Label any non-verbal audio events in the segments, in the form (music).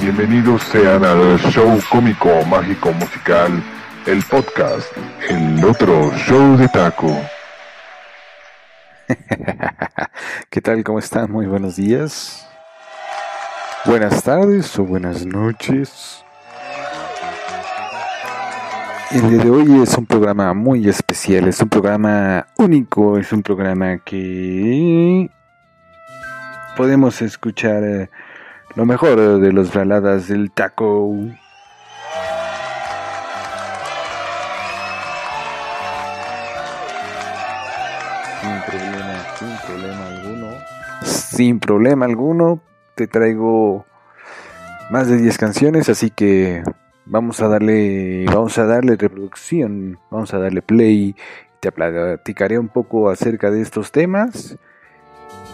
Bienvenidos sean al show cómico, mágico, musical, el podcast, el otro show de taco. (laughs) ¿Qué tal? ¿Cómo están? Muy buenos días. Buenas tardes o buenas noches. El día de hoy es un programa muy especial, es un programa único, es un programa que podemos escuchar eh, lo mejor de los baladas del taco. Sin problema, sin problema alguno. Sin problema alguno, te traigo más de 10 canciones, así que vamos a darle vamos a darle reproducción, vamos a darle play, te platicaré un poco acerca de estos temas,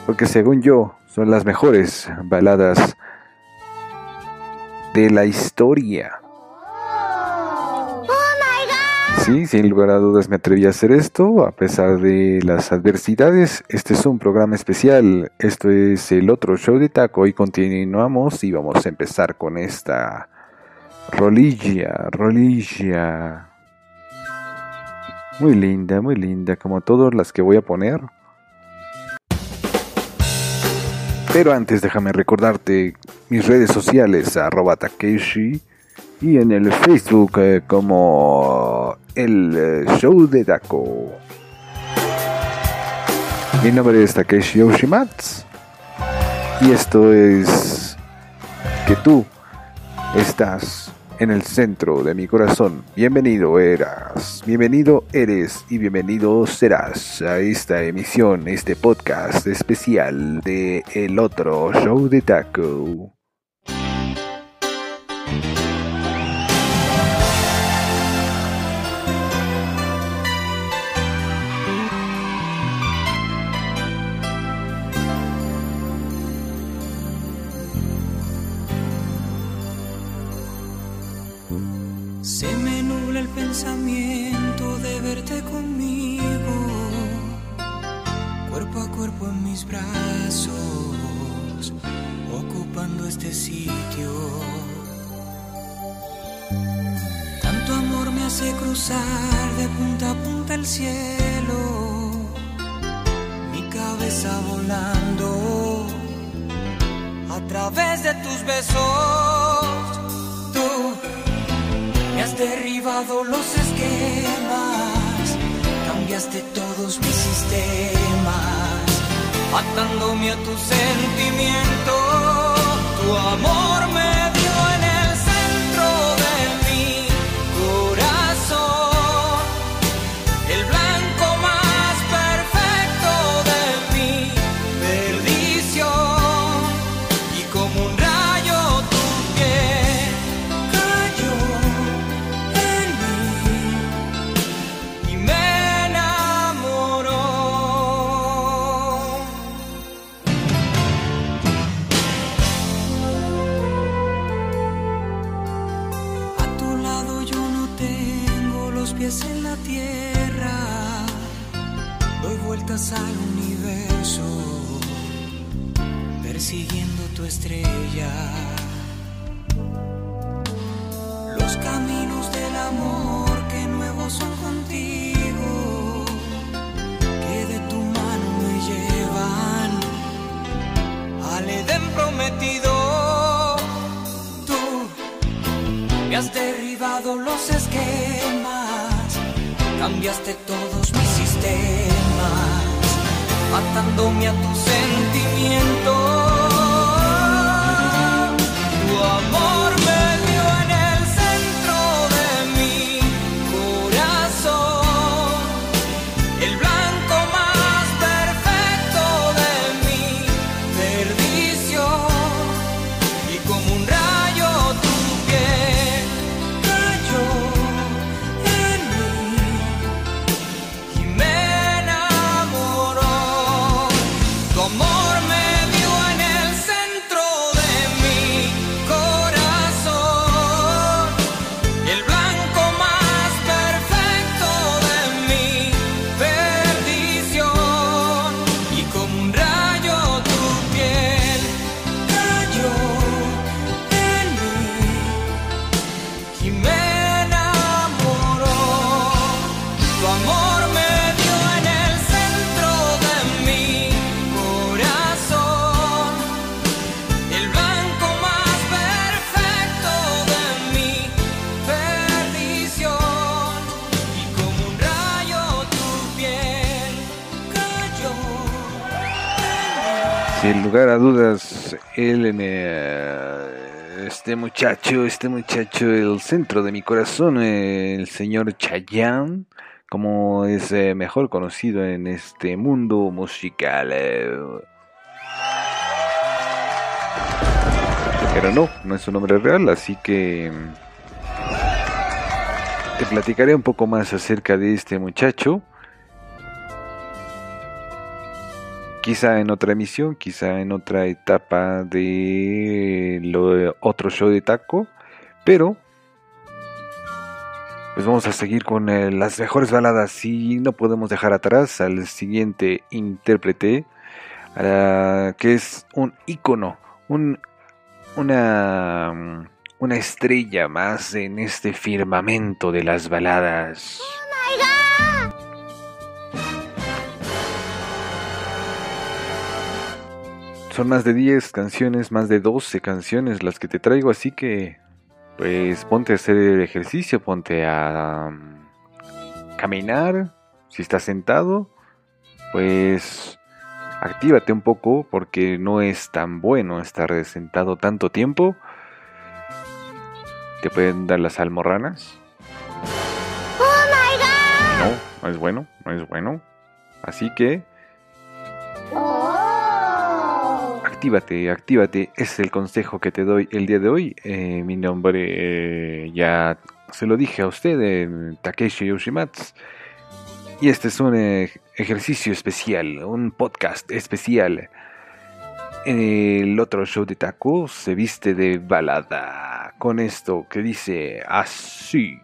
porque según yo son las mejores baladas de la historia. Sí, sin lugar a dudas me atreví a hacer esto, a pesar de las adversidades. Este es un programa especial. Esto es el otro show de taco. Hoy continuamos y vamos a empezar con esta rolilla, rolilla. Muy linda, muy linda, como todas las que voy a poner. Pero antes déjame recordarte mis redes sociales, arroba Takeshi y en el Facebook eh, como el eh, show de Dako. Mi nombre es Takeshi Yoshimatsu y esto es que tú estás en el centro de mi corazón. Bienvenido eras, bienvenido eres y bienvenido serás a esta emisión, este podcast especial de El Otro Show de Taco. De punta a punta el cielo, mi cabeza volando a través de tus besos. Tú me has derribado los esquemas, cambiaste todos mis sistemas, atándome a tu sentimiento. Tu amor me vueltas al universo persiguiendo tu estrella. Los caminos del amor que nuevos son contigo, que de tu mano me llevan al Edén prometido. Tú me has derribado los esquemas, cambiaste todos mis sistemas atándome a tu sentimiento. Tu amor a dudas, él, eh, este muchacho, este muchacho, el centro de mi corazón, el señor Chayanne, como es eh, mejor conocido en este mundo musical. Eh. Pero no, no es su nombre real, así que te platicaré un poco más acerca de este muchacho. Quizá en otra emisión, quizá en otra etapa de otro show de taco, pero pues vamos a seguir con eh, las mejores baladas y no podemos dejar atrás al siguiente intérprete que es un ícono, un, una, una estrella más en este firmamento de las baladas. Son más de 10 canciones, más de 12 canciones las que te traigo, así que pues ponte a hacer el ejercicio, ponte a um, caminar, si estás sentado, pues actívate un poco porque no es tan bueno estar sentado tanto tiempo. Te pueden dar las almorranas. Oh no, no es bueno, no es bueno. Así que actívate, actívate. Es el consejo que te doy el día de hoy. Eh, mi nombre eh, ya se lo dije a usted, Takeshi Yoshimatsu. Y este es un eh, ejercicio especial, un podcast especial. El otro show de Taco se viste de balada con esto que dice así.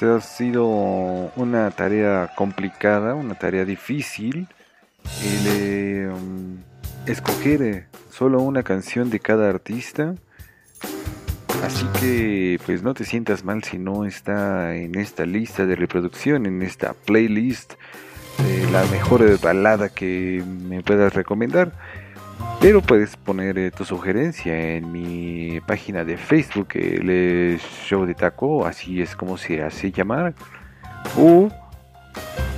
Dudas ha sido una tarea complicada, una tarea difícil el um, escoger eh, solo una canción de cada artista. Así que pues no te sientas mal si no está en esta lista de reproducción, en esta playlist de la mejor balada que me puedas recomendar. Pero puedes poner eh, tu sugerencia en mi página de Facebook, el Show de Taco, así es como se hace llamar. O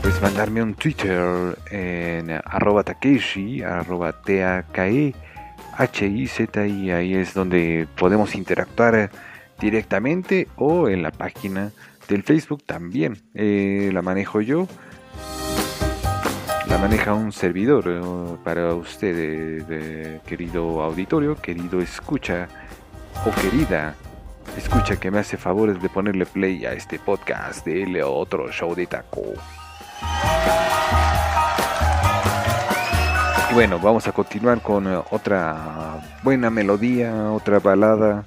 pues mandarme un Twitter en arroba Takeshi, arroba t a k e h i z i ahí es donde podemos interactuar directamente o en la página del Facebook también. Eh, la manejo yo maneja un servidor eh, para usted, querido auditorio, querido escucha o querida escucha que me hace favores de ponerle play a este podcast de otro show de taco. Y bueno, vamos a continuar con eh, otra buena melodía, otra balada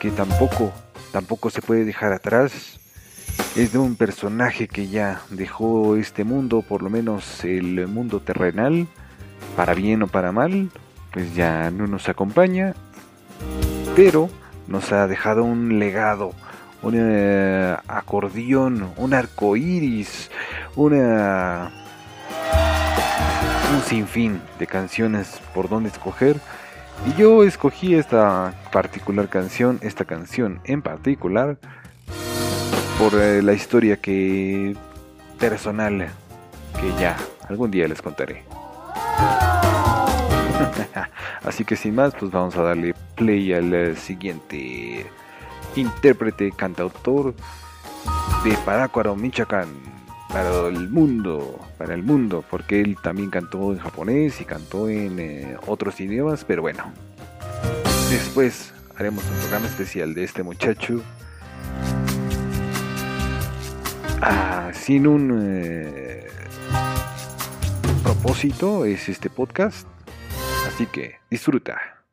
que tampoco, tampoco se puede dejar atrás es de un personaje que ya dejó este mundo, por lo menos el mundo terrenal, para bien o para mal, pues ya no nos acompaña, pero nos ha dejado un legado, un eh, acordeón, un arco iris, una. un sinfín de canciones por donde escoger. Y yo escogí esta particular canción, esta canción en particular, por eh, la historia que personal que ya algún día les contaré. (laughs) Así que sin más, pues vamos a darle play al eh, siguiente intérprete, cantautor de Parácuaro, Michoacán, para el mundo, para el mundo, porque él también cantó en japonés y cantó en eh, otros idiomas, pero bueno, después haremos un programa especial de este muchacho Ah, sin un eh, propósito es este podcast. Así que disfruta.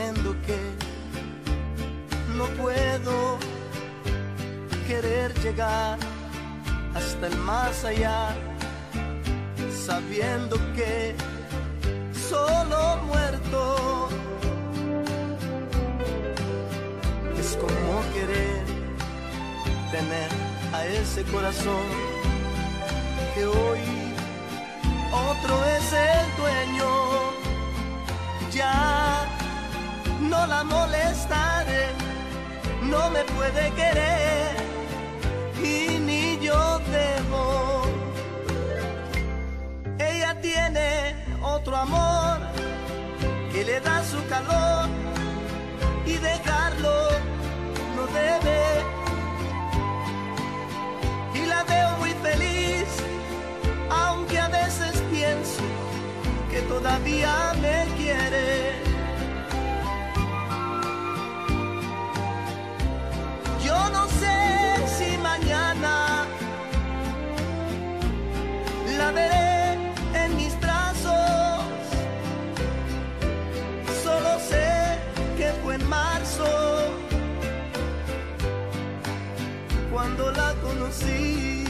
diciendo que no puedo querer llegar hasta el más allá, sabiendo que solo muerto es como querer tener a ese corazón que hoy otro es el dueño. la molestaré, no me puede querer y ni yo debo. Ella tiene otro amor que le da su calor y dejarlo no debe. Y la veo muy feliz, aunque a veces pienso que todavía me quiere. mañana la veré en mis brazos. Solo sé que fue en marzo cuando la conocí.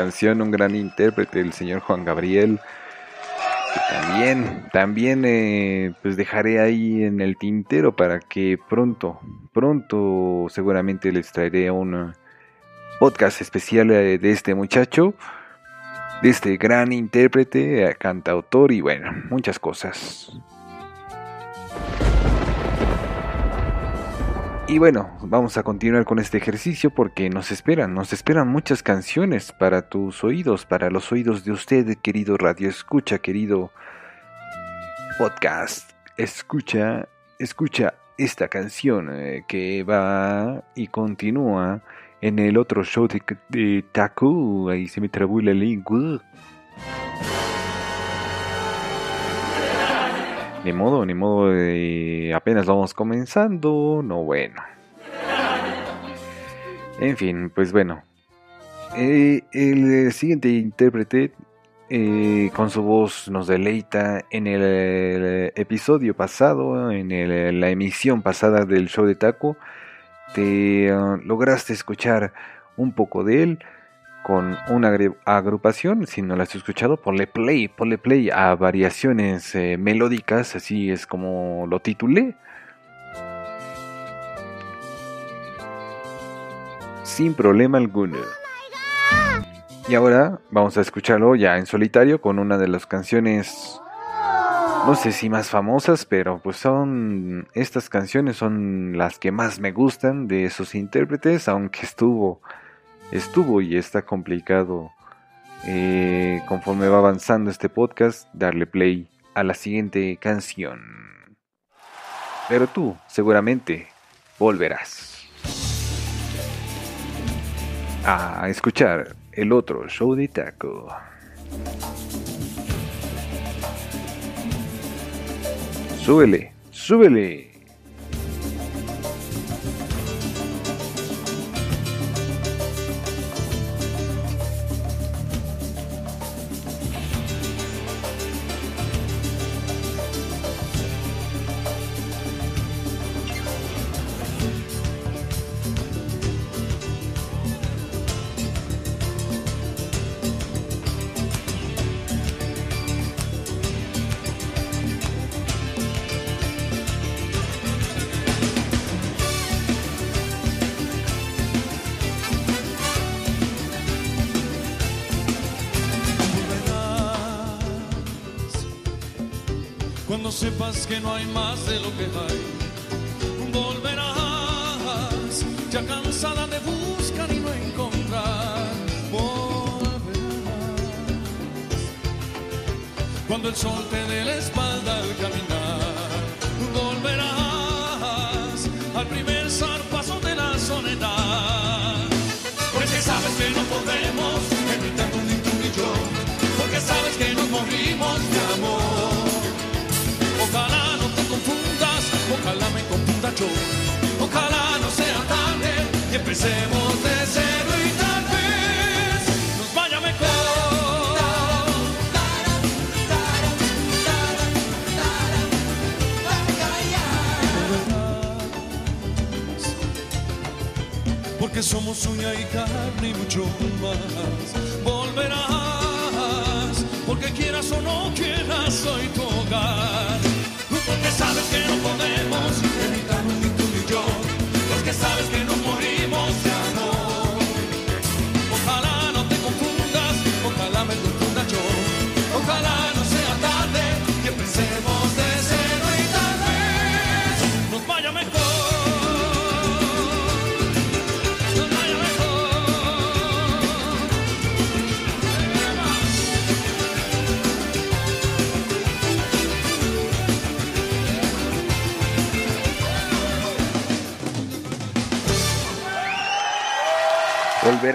Canción, un gran intérprete, el señor Juan Gabriel. también, también eh, pues dejaré ahí en el tintero para que pronto, pronto seguramente les traeré un podcast especial eh, de este muchacho, de este gran intérprete, eh, cantautor y bueno, muchas cosas. Y bueno, vamos a continuar con este ejercicio porque nos esperan, nos esperan muchas canciones para tus oídos, para los oídos de usted, querido radio escucha, querido podcast. Escucha, escucha esta canción eh, que va y continúa en el otro show de, de Taku. Ahí se me trabó la lengua. Ni modo, ni modo, eh, apenas vamos comenzando, no bueno. En fin, pues bueno. Eh, el siguiente intérprete eh, con su voz nos deleita en el, episodio pasado, en la emisión pasada del show de Taco. Te ah, lograste escuchar un poco de él con una agrupación. Si no la has escuchado, ponle play, ponle play a variaciones eh, melódicas, así es como lo titulé. Sin problema alguno. Y ahora vamos a escucharlo ya en solitario con una de las canciones, no sé si más famosas, pero pues son, estas canciones son las que más me gustan de esos intérpretes, aunque estuvo, estuvo y está complicado eh, conforme va avanzando este podcast darle play a la siguiente canción. Pero tú seguramente volverás a escuchar el otro show de taco. Súbele, súbele.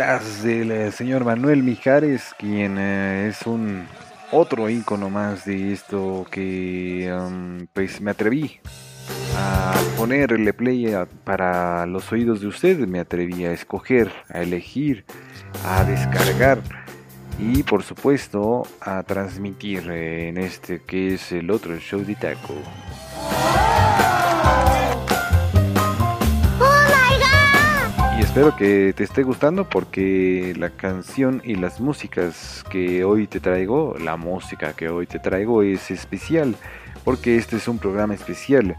Volverás del eh, señor Manuel Mijares, quien eh, es un otro ícono más de esto que um, pues me atreví a ponerle play para los oídos de usted, me atreví a escoger, a elegir, a descargar y por supuesto a transmitir eh, en este que es el otro show de taco. Espero que te esté gustando porque la canción y las músicas que hoy te traigo, la música que hoy te traigo es especial, porque este es un programa especial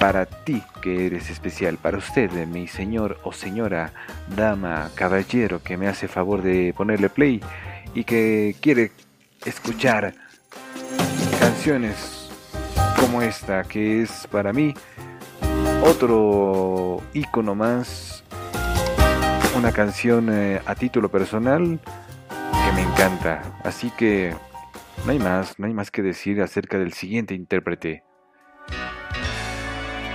para ti que eres especial, para usted, mi señor o señora, dama, caballero que me hace favor de ponerle play y que quiere escuchar canciones como esta que es para mí otro icono más una canción eh, a título personal que me encanta. Así que no hay más, no hay más que decir acerca del siguiente intérprete.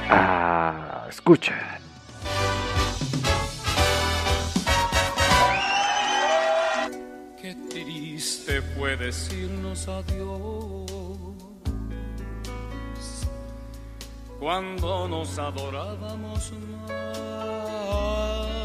Ah, escucha. Qué triste fue decirnos adiós cuando nos adorábamos más.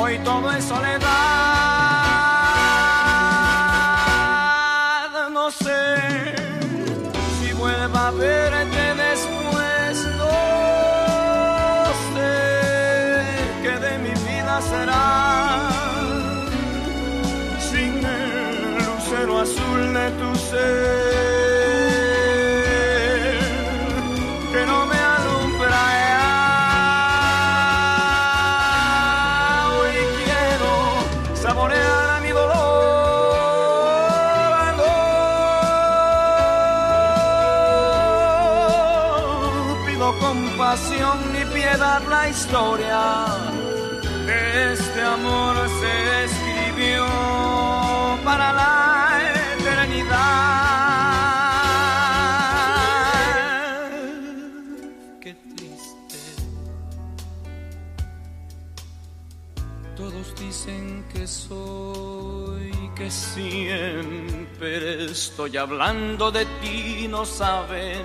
Hoy todo es soledad. No sé si vuelva a verte después. No sé qué de mi vida será sin el lucero azul de tu ser compasión y piedad la historia de este amor se escribió para la eternidad. Qué triste. Todos dicen que soy, que siempre estoy hablando de ti, no saben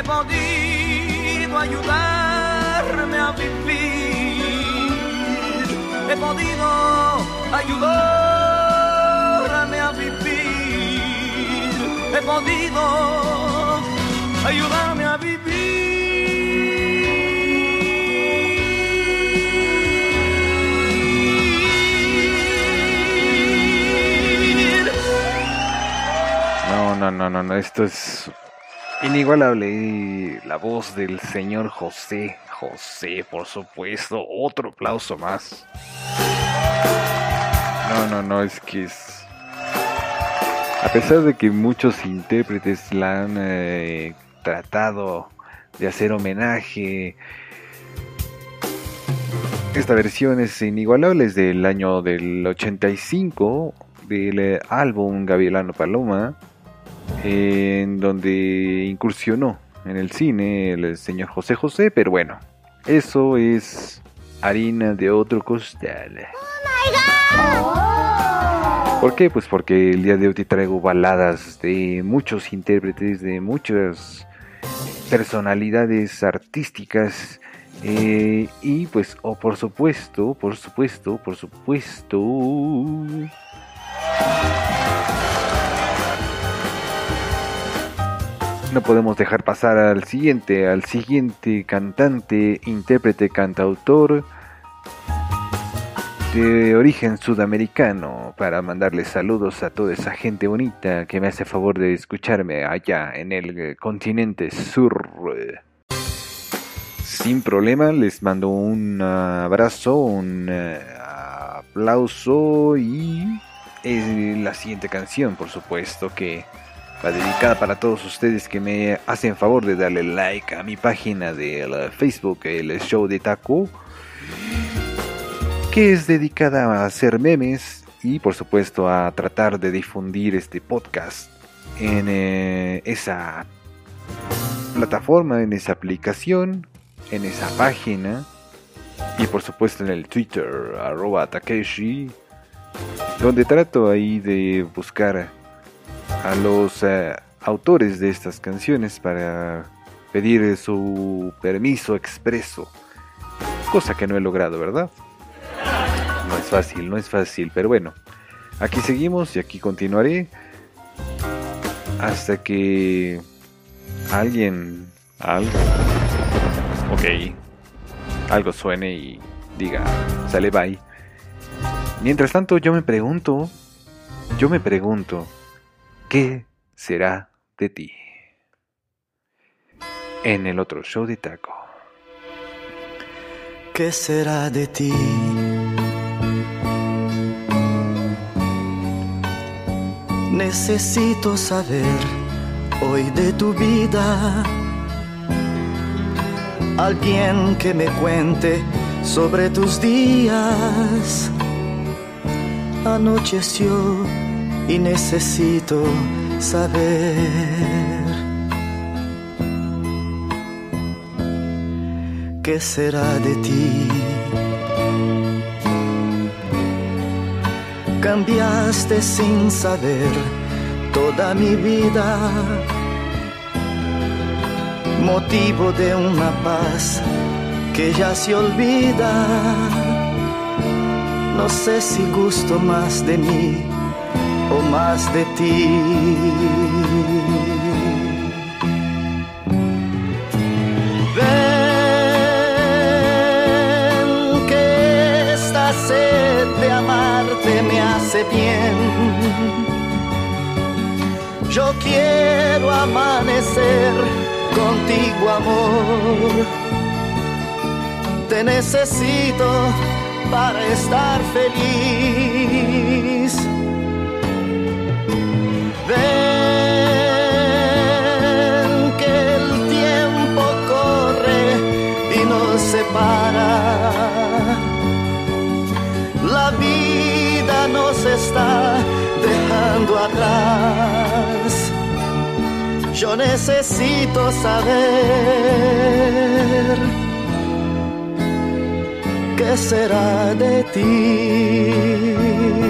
He podido ayudarme a vivir, he podido ayudarme a vivir, he podido ayudarme a vivir. No, no, no, no, no, esto es inigualable. La voz del señor José, José, por supuesto, otro aplauso más. No, no, no, es que es... A pesar de que muchos intérpretes la han eh, tratado de hacer homenaje, esta versión es inigualable, es del año del 85, del eh, álbum Gavilano Paloma, en donde incursionó en el cine el señor José José, pero bueno, eso es harina de otro costal. ¿Por qué? Pues porque el día de hoy te traigo baladas de muchos intérpretes, de muchas personalidades artísticas. eh, y pues, o por supuesto, por supuesto, por supuesto. No podemos dejar pasar al siguiente, al siguiente cantante, intérprete, cantautor de origen sudamericano para mandarles saludos a toda esa gente bonita que me hace favor de escucharme allá en el eh, continente sur. Sin problema, les mando un abrazo, un eh, aplauso y eh, la siguiente canción, por supuesto, que va dedicada para todos ustedes que me hacen favor de darle like a mi página de la Facebook, el show de Taco que es dedicada a hacer memes y por supuesto a tratar de difundir este podcast en eh, esa plataforma, en esa aplicación, en esa página y por supuesto en el Twitter arroba Takeshi donde trato ahí de buscar a los eh, autores de estas canciones para pedir su permiso expreso cosa que no he logrado, ¿verdad? No es fácil, no es fácil, pero bueno, aquí seguimos y aquí continuaré hasta que alguien, algo, ok, algo suene y diga, sale bye. Mientras tanto, yo me pregunto, yo me pregunto, ¿qué será de ti? En el otro show de taco. ¿Qué será de ti? Necesito saber hoy de tu vida. Alguien que me cuente sobre tus días. Anocheció y necesito saber. ¿Qué será de ti? Cambiaste sin saber toda mi vida, motivo de una paz que ya se olvida. No sé si gusto más de mí o más de ti. Ven que esta sed de amarte me hace bien. Yo quiero amanecer contigo, amor. Te necesito para estar feliz. Ven que el tiempo corre y nos separa. La vida nos está dejando atrás. Yo necesito saber qué será de ti.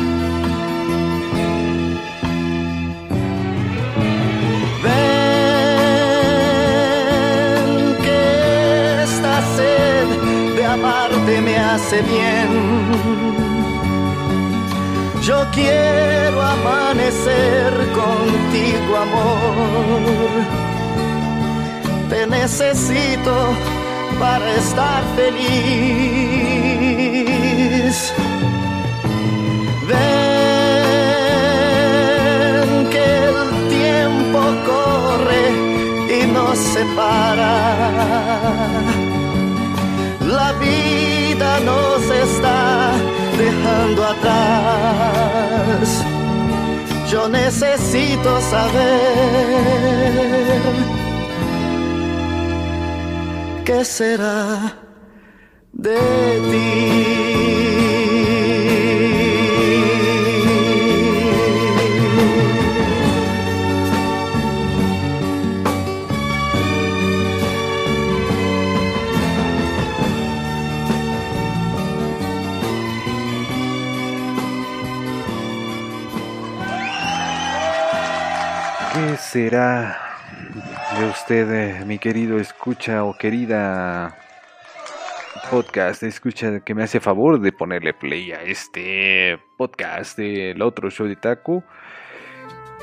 Amarte me hace bien. Yo quiero amanecer contigo, amor. Te necesito para estar feliz. Ven que el tiempo corre y nos separa. Vida nos está dejando atrás. Yo necesito saber qué será de ti. Será de usted, eh, mi querido escucha o querida podcast, escucha que me hace favor de ponerle play a este podcast del otro show de Taku?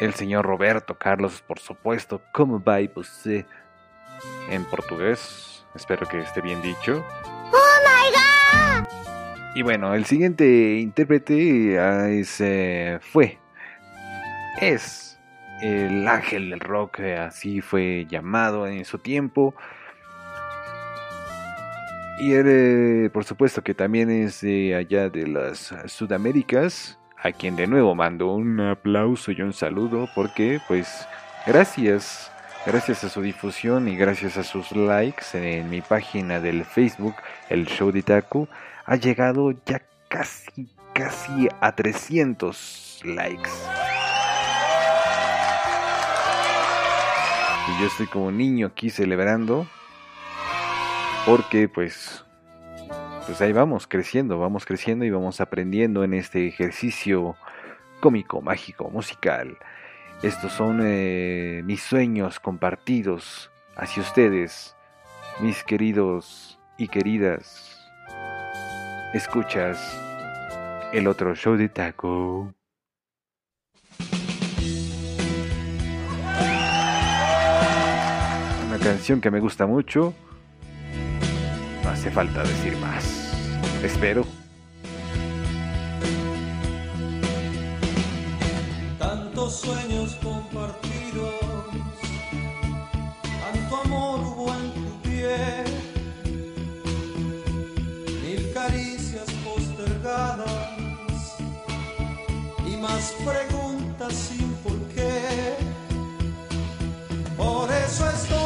El señor Roberto Carlos, por supuesto, como va você? En portugués, espero que esté bien dicho. Y bueno, el siguiente intérprete ah, es, eh, fue, es el ángel del rock, eh, así fue llamado en su tiempo. Y él, eh, por supuesto, que también es de allá de las Sudaméricas, a quien de nuevo mando un aplauso y un saludo, porque, pues, gracias, gracias a su difusión y gracias a sus likes en mi página del Facebook, el Show de Taku, ha llegado ya casi, casi a 300 likes. Yo estoy como niño aquí celebrando. Porque pues. Pues ahí vamos creciendo, vamos creciendo y vamos aprendiendo en este ejercicio cómico, mágico, musical. Estos son eh, mis sueños compartidos hacia ustedes, mis queridos y queridas. Escuchas el otro show de taco. Canción que me gusta mucho. No hace falta decir más. Espero. tantos sueños compartidos, tanto amor hubo en tu piel, mil caricias postergadas y más preguntas sin por qué. Por eso estoy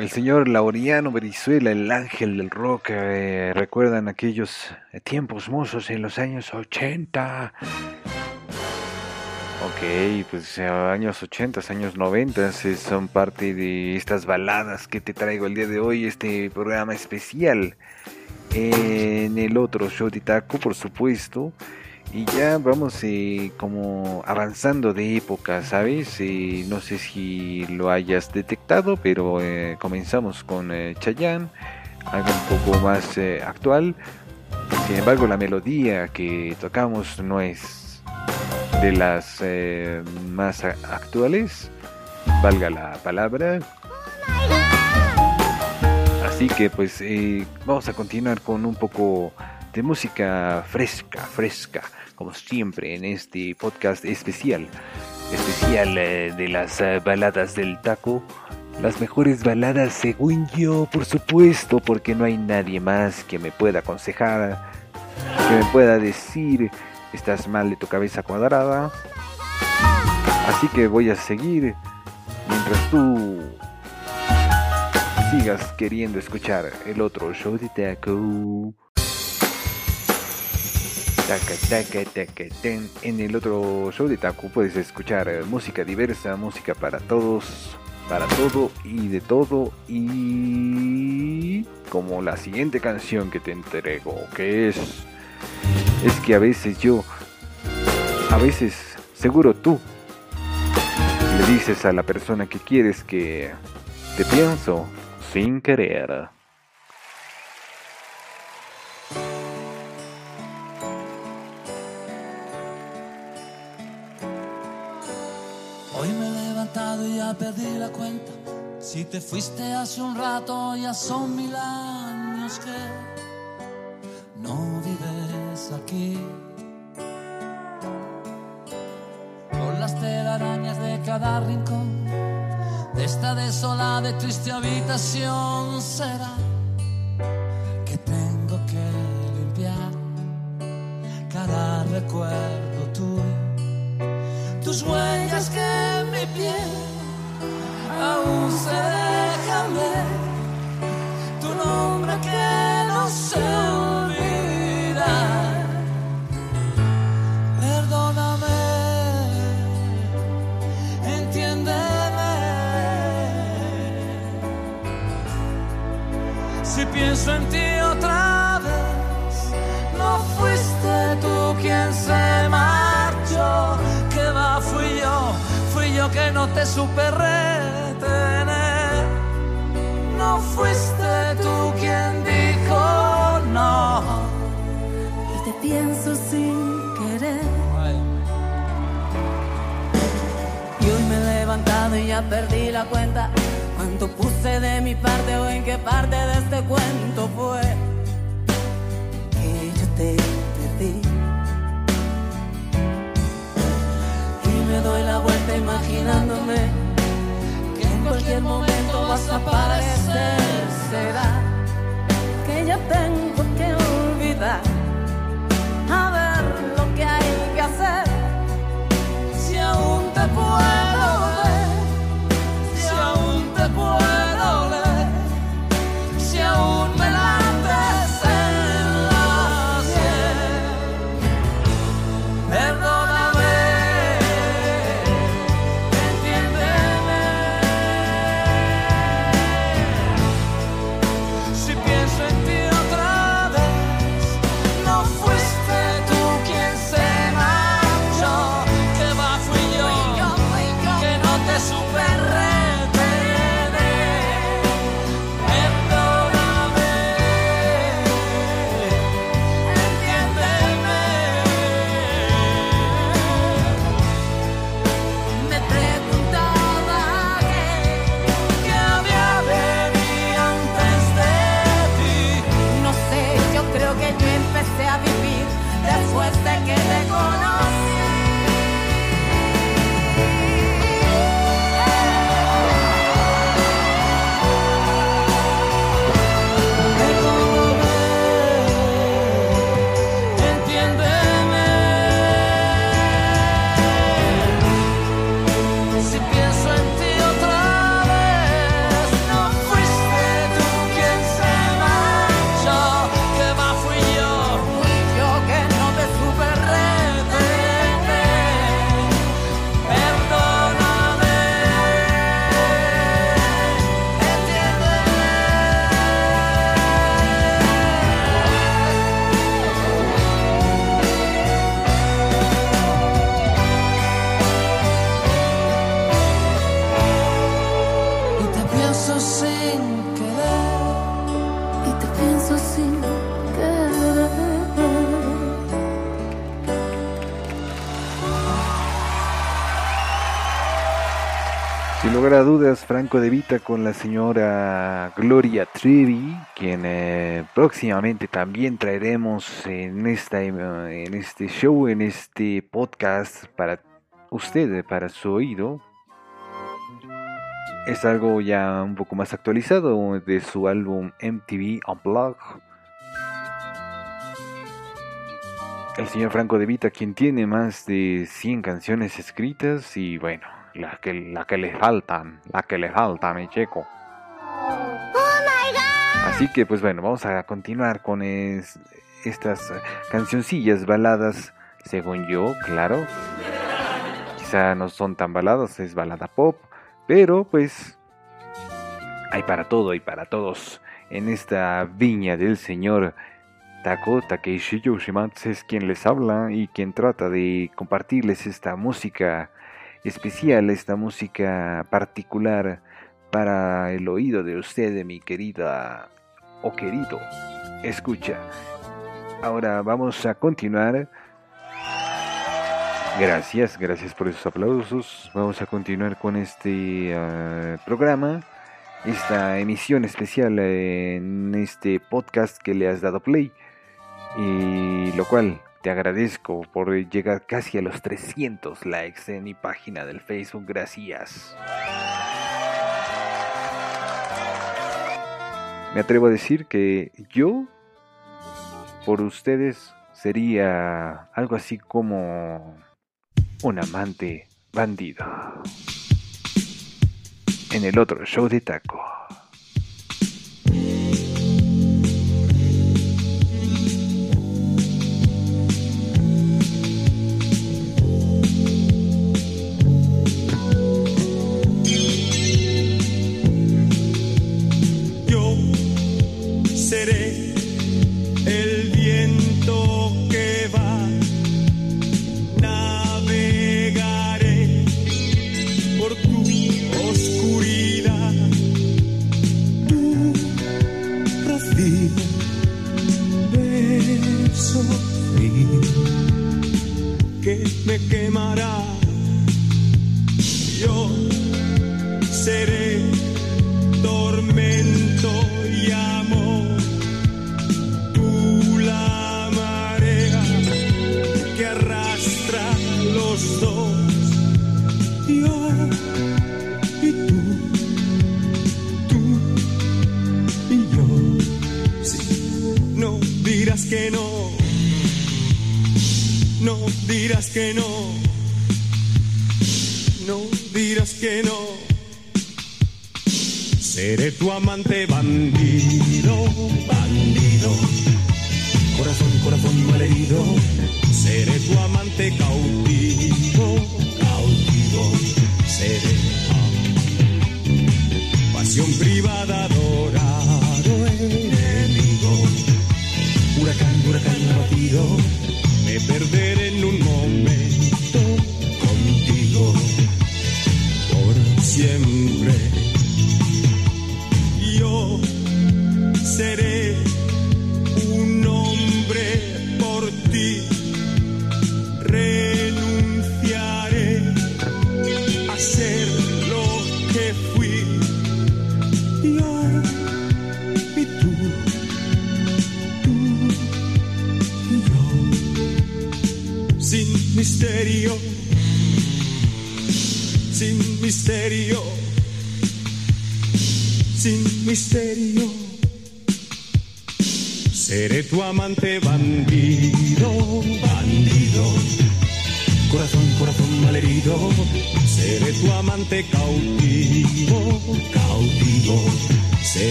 El señor Laureano Brizuela, el ángel del rock, eh, recuerdan aquellos tiempos mozos en los años 80. Ok, pues eh, años 80, años 90 eh, son parte de estas baladas que te traigo el día de hoy, este programa especial. En el otro show de taco, por supuesto. Y ya vamos eh, como avanzando de época, ¿sabes? Eh, no sé si lo hayas detectado, pero eh, comenzamos con Chayanne, algo un poco más actual. Sin embargo, la melodía que tocamos no es de las más actuales, valga la palabra. Así que pues vamos a continuar con un poco de música fresca, fresca, como siempre en este podcast especial, especial eh, de las eh, baladas del taco. Las mejores baladas según yo, por supuesto, porque no hay nadie más que me pueda aconsejar, que me pueda decir, estás mal de tu cabeza cuadrada. Así que voy a seguir mientras tú sigas queriendo escuchar el otro show de Taco. En el otro show de Taco puedes escuchar eh, música diversa, música para todos, para todo y de todo. Y como la siguiente canción que te entrego, que es. Es que a veces yo. A veces, seguro tú. Le dices a la persona que quieres que. Te pienso sin querer. Si te fuiste hace un rato, ya son mil años que no vives aquí. Por las telarañas de cada rincón de esta desolada y triste habitación será que tengo que limpiar recuerdo tuyo, tus huellas que en mi piel aún ver, tu nombre que no se olvida. Perdóname, entiéndeme. Si pienso en ti otra vez, no fuiste tú quien se que no te supe retener. No fuiste tú quien dijo no. y te pienso sin querer. Y hoy me he levantado y ya perdí la cuenta. Cuánto puse de mi parte o en qué parte de este cuento fue que yo te me doy la vuelta imaginándome que en cualquier momento vas a aparecer. Será que ya tengo que olvidar a ver lo que hay que hacer. Si aún te puedo dudas, Franco De Vita con la señora Gloria Trevi, quien eh, próximamente también traeremos eh, en este show, en este podcast para usted, para su oído. Es algo ya un poco más actualizado de su álbum MTV Unplugged. El señor Franco De Vita, quien tiene más de 100 canciones escritas y bueno, la que, la que le faltan, la que le falta, mi checo. Así que pues bueno, vamos a continuar con es- estas cancioncillas baladas, según yo, claro. Quizá no son tan baladas, es balada pop, pero pues hay para todo y para todos en esta viña del señor Tako Takeishi Yoshimatsu es quien les habla y quien trata de compartirles esta música especial, esta música particular para el oído de usted, mi querida o querido. Escucha. Ahora vamos a continuar. Gracias, gracias por esos aplausos. Vamos a continuar con este eh, programa, esta emisión especial en este podcast que le has dado play. Y lo cual te agradezco por llegar casi a los 300 likes en mi página del Facebook. Gracias. Me atrevo a decir que yo, por ustedes, sería algo así como un amante bandido. En el otro show de taco.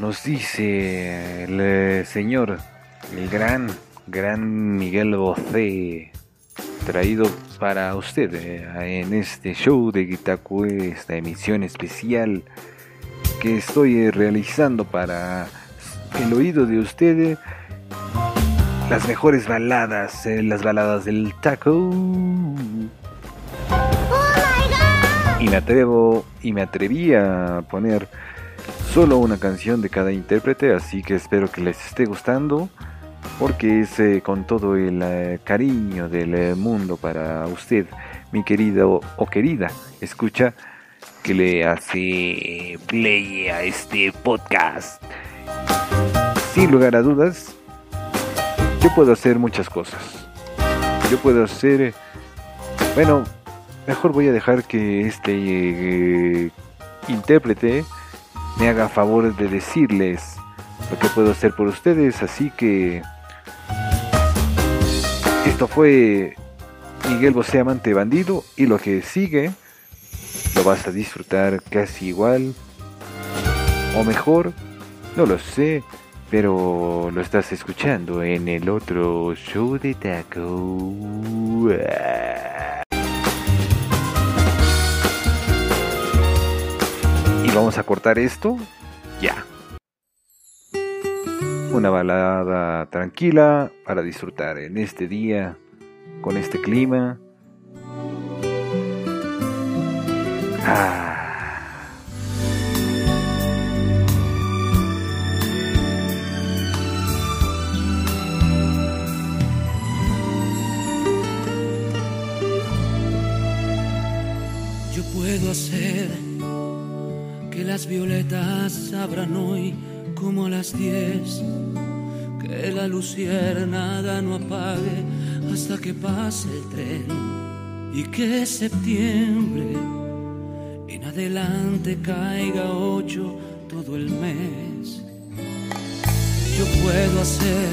nos dice el señor, el gran, gran Miguel Bocé, traído para usted eh, en este show de Gitaku, esta emisión especial que estoy realizando para el oído de ustedes. Las mejores baladas, eh, las baladas del taco y me atrevo y me atreví a poner solo una canción de cada intérprete, así que espero que les esté gustando porque es eh, con todo el eh, cariño del eh, mundo para usted, mi querido o querida escucha, que le hace play a este podcast. Sin lugar a dudas, yo puedo hacer muchas cosas. Yo puedo hacer, bueno, mejor voy a dejar que este intérprete me haga favor de decirles lo que puedo hacer por ustedes, así que esto fue Miguel Bosé Amante Bandido y lo que sigue lo vas a disfrutar casi igual o mejor, no lo sé, pero lo estás escuchando en el otro show de taco. Y vamos a cortar esto ya. Una balada tranquila para disfrutar en este día, con este clima. Ah. Yo puedo hacer que las violetas abran hoy como a las diez, que la luciérnaga no apague hasta que pase el tren y que septiembre en adelante caiga ocho todo el mes. Yo puedo hacer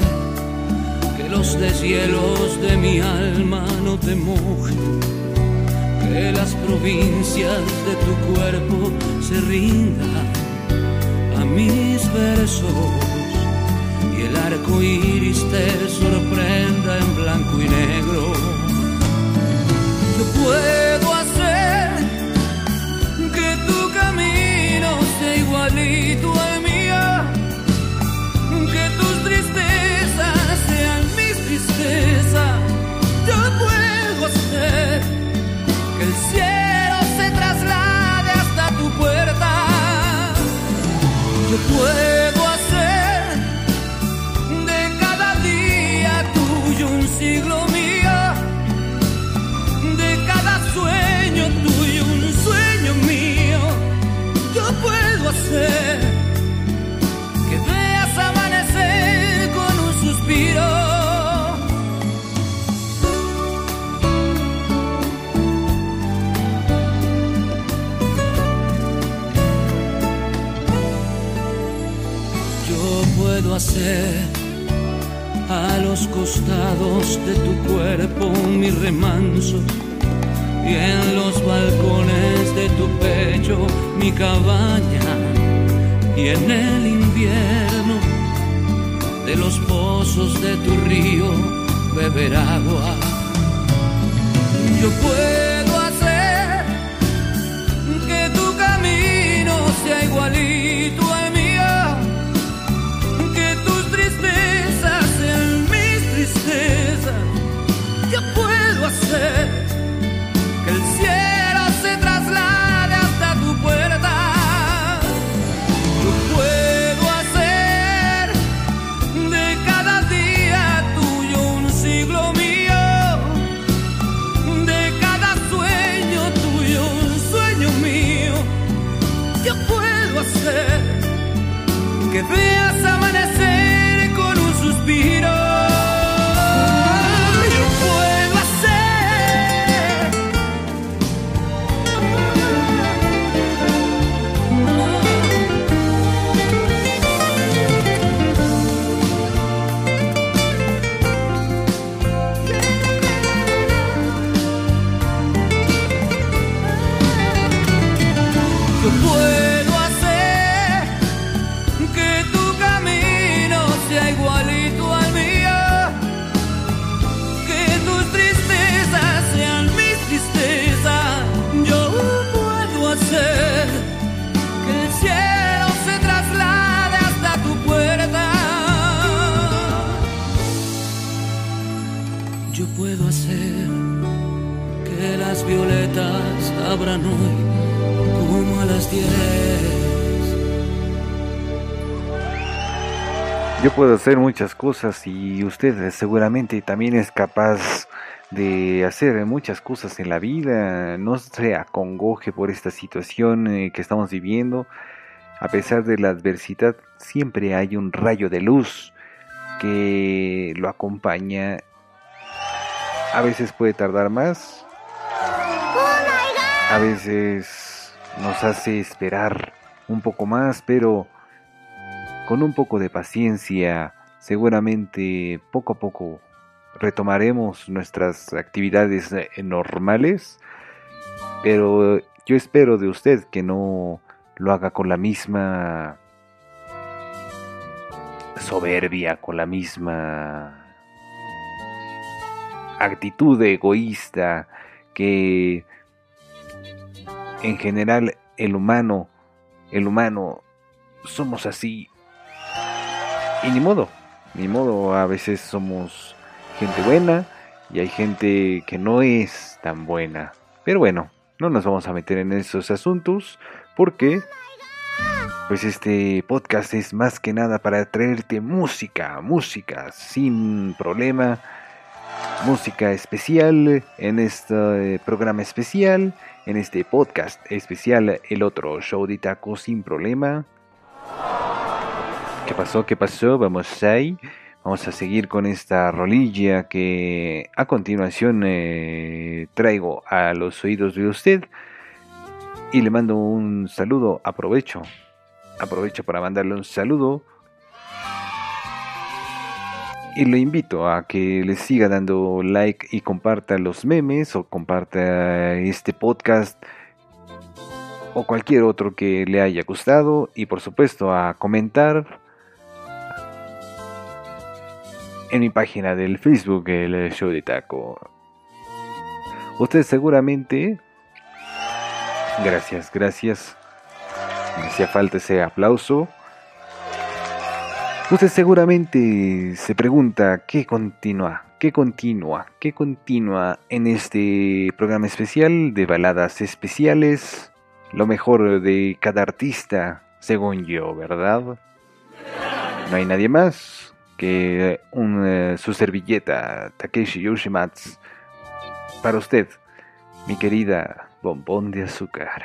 que los deshielos de mi alma no te mojen, que las provincias de tu cuerpo se rindan a mis versos y el arco iris te sorprenda en blanco y negro. Yo puedo hacer que tu camino sea igualito Yo de tu cuerpo mi remanso y en los balcones de tu pecho mi cabaña y en el invierno de los pozos de tu río beber agua. Yo puedo que Yo puedo hacer muchas cosas y usted seguramente también es capaz de hacer muchas cosas en la vida. No se acongoje por esta situación eh, que estamos viviendo. A pesar de la adversidad, siempre hay un rayo de luz que lo acompaña. A veces puede tardar más. A veces nos hace esperar un poco más, pero con un poco de paciencia, seguramente poco a poco retomaremos nuestras actividades normales, pero yo espero de usted que no lo haga con la misma soberbia, con la misma actitud egoísta que en general el humano, el humano somos así y ni modo, ni modo, a veces somos gente buena y hay gente que no es tan buena. Pero bueno, no nos vamos a meter en esos asuntos porque pues este podcast es más que nada para traerte música, música sin problema, música especial en este programa especial, en este podcast especial, el otro show de taco sin problema. ¿Qué pasó? ¿Qué pasó? Vamos ahí. Vamos a seguir con esta rolilla que a continuación eh, traigo a los oídos de usted. Y le mando un saludo. Aprovecho. Aprovecho para mandarle un saludo. Y lo invito a que le siga dando like y comparta los memes o comparta este podcast o cualquier otro que le haya gustado. Y por supuesto a comentar en mi página del Facebook, el show de taco. Usted seguramente... Gracias, gracias. Me hacía falta ese aplauso. Usted seguramente se pregunta qué continúa, qué continúa, qué continúa en este programa especial de baladas especiales, lo mejor de cada artista, según yo, ¿verdad? No hay nadie más que un, eh, su servilleta Takeshi Yoshimatsu para usted, mi querida bombón de azúcar.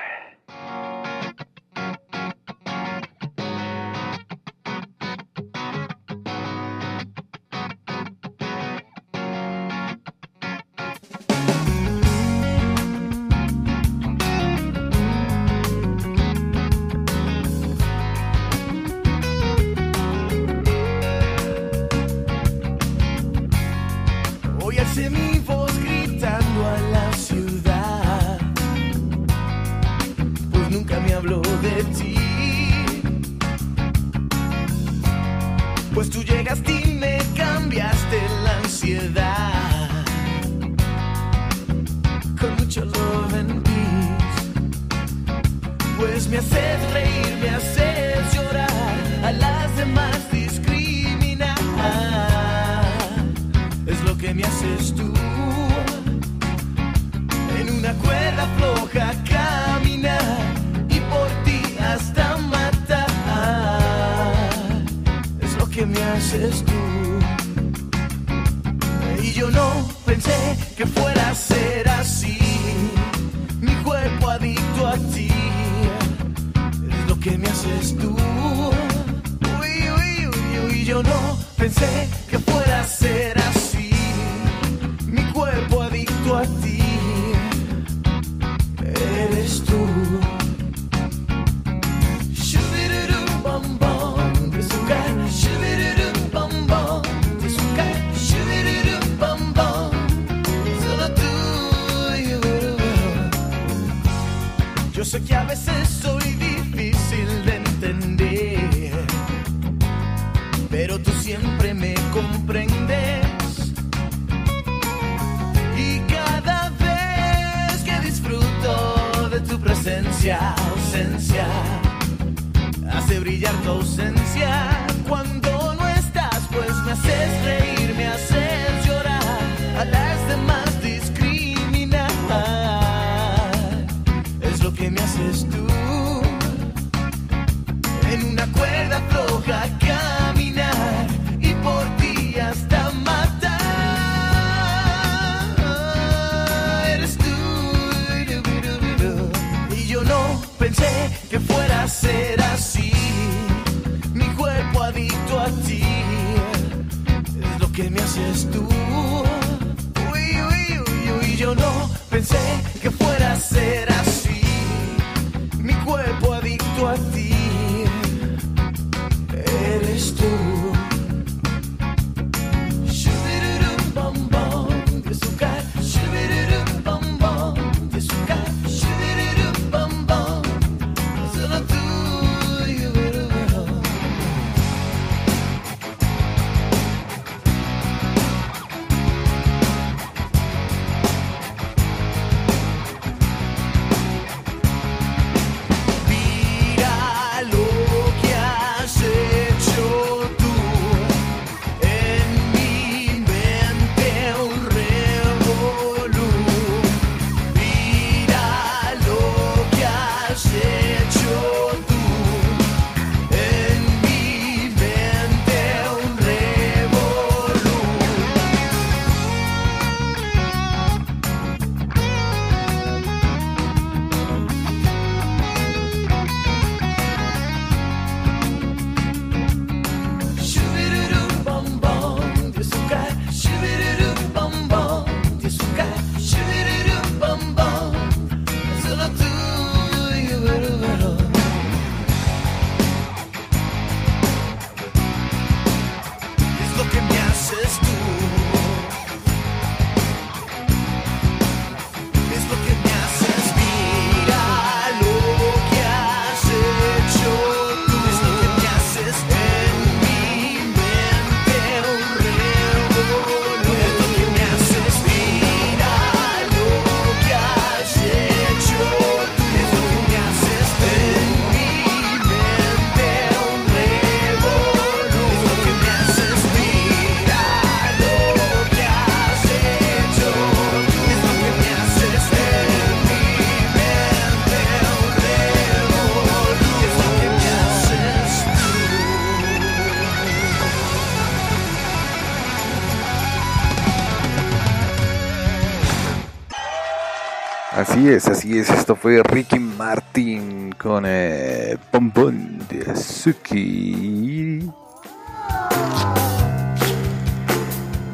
Así es, así es. Esto fue Ricky Martin con eh, Bombón de Azuki.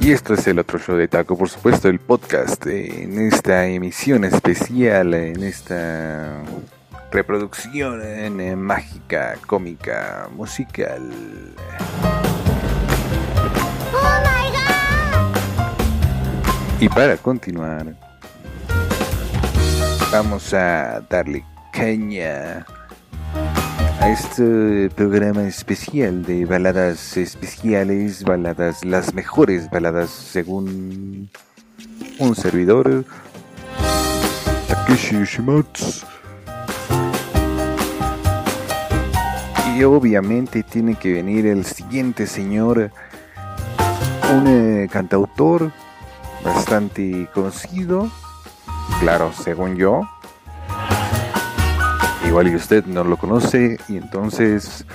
Y esto es el otro show de Taco, por supuesto, el podcast en esta emisión especial, en esta reproducción eh, mágica, cómica, musical. Y para continuar, vamos a darle caña a este programa especial de baladas especiales, baladas, las mejores baladas según un servidor, Takeshi Shimatsu. Y obviamente tiene que venir el siguiente señor, un eh, cantautor bastante conocido, claro, según yo. Igual y usted no lo conoce y entonces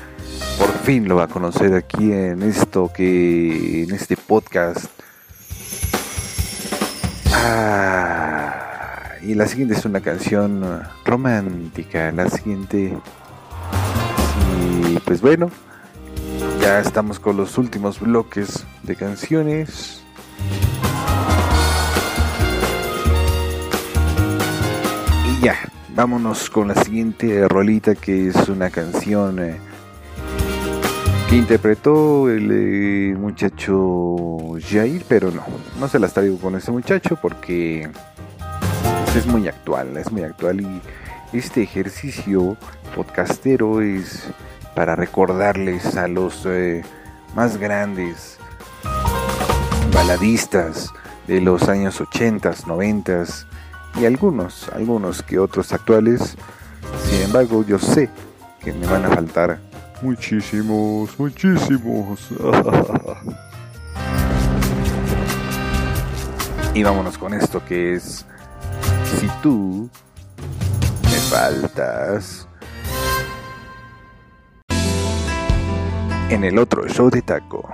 por fin lo va a conocer aquí en esto que en este podcast. Ah, y la siguiente es una canción romántica. La siguiente y pues bueno, ya estamos con los últimos bloques de canciones. Vámonos con la siguiente rolita que es una canción eh, que interpretó el eh, muchacho Jair, pero no, no se las traigo con ese muchacho porque pues, es muy actual, es muy actual y este ejercicio podcastero es para recordarles a los eh, más grandes baladistas de los años 80, 90 y algunos, algunos que otros actuales. Sin embargo, yo sé que me van a faltar muchísimos, muchísimos. (laughs) y vámonos con esto que es Si tú me faltas. En el otro show de taco.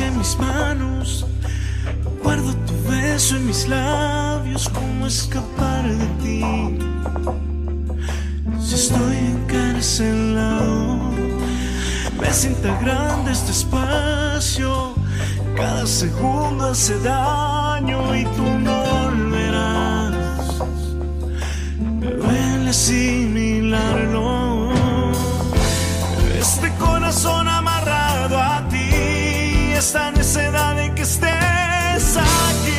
En mis manos, guardo tu beso en mis labios, ¿cómo escapar de ti? Si estoy encarcelado, me siento grande este espacio, cada segundo hace daño y tú no volverás. Me duele asimilarlo. Este corazón esta necesidad de que estés aquí.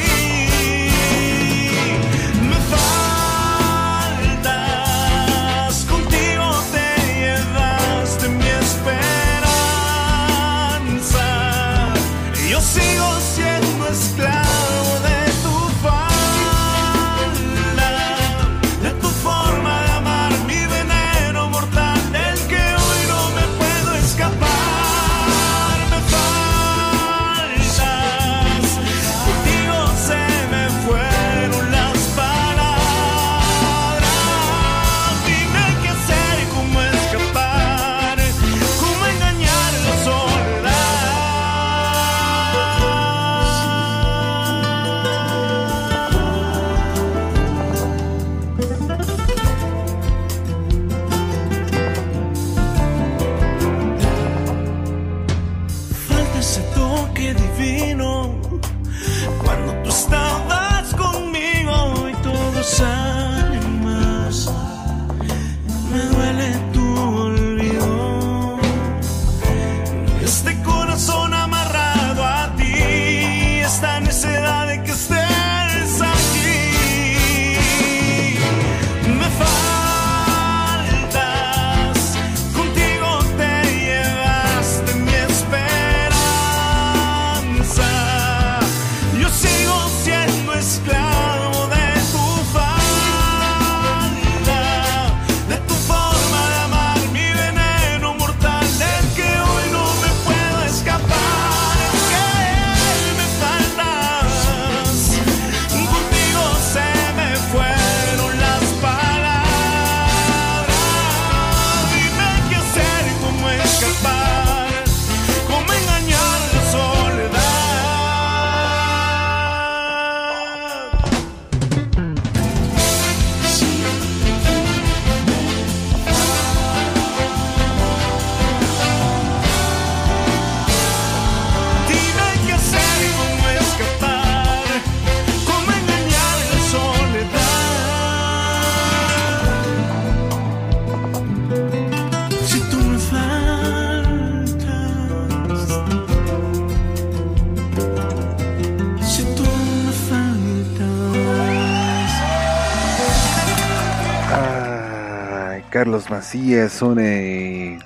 Carlos Macías, un eh,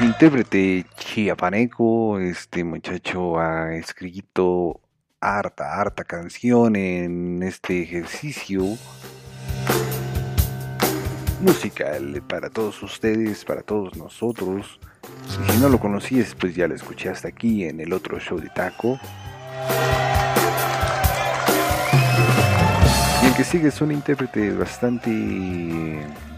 intérprete chiapaneco. Este muchacho ha escrito harta, harta canción en este ejercicio musical para todos ustedes, para todos nosotros. Y si no lo conocías, pues ya lo escuchaste aquí en el otro show de Taco. Y el que sigue es un intérprete bastante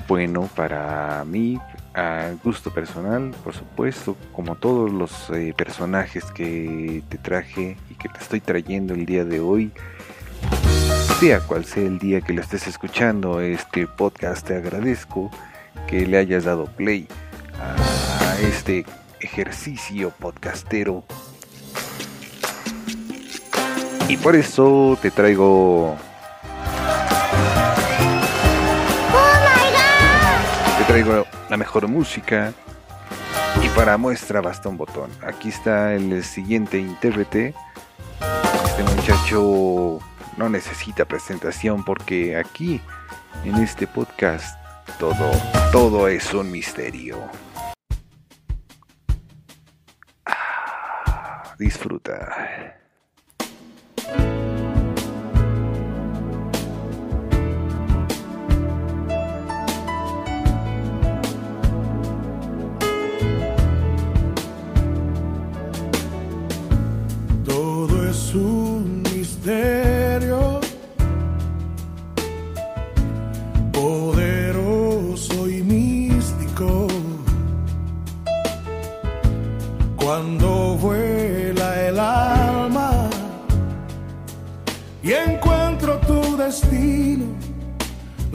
bueno para mí, a gusto personal, por supuesto, como todos los eh, personajes que te traje y que te estoy trayendo el día de hoy. Sea cual sea el día que lo estés escuchando este podcast, te agradezco que le hayas dado play a este ejercicio podcastero. Y por eso te traigo traigo la mejor música y para muestra basta un botón. Aquí está el siguiente intérprete. Este muchacho no necesita presentación porque aquí en este podcast todo todo es un misterio. Ah, disfruta.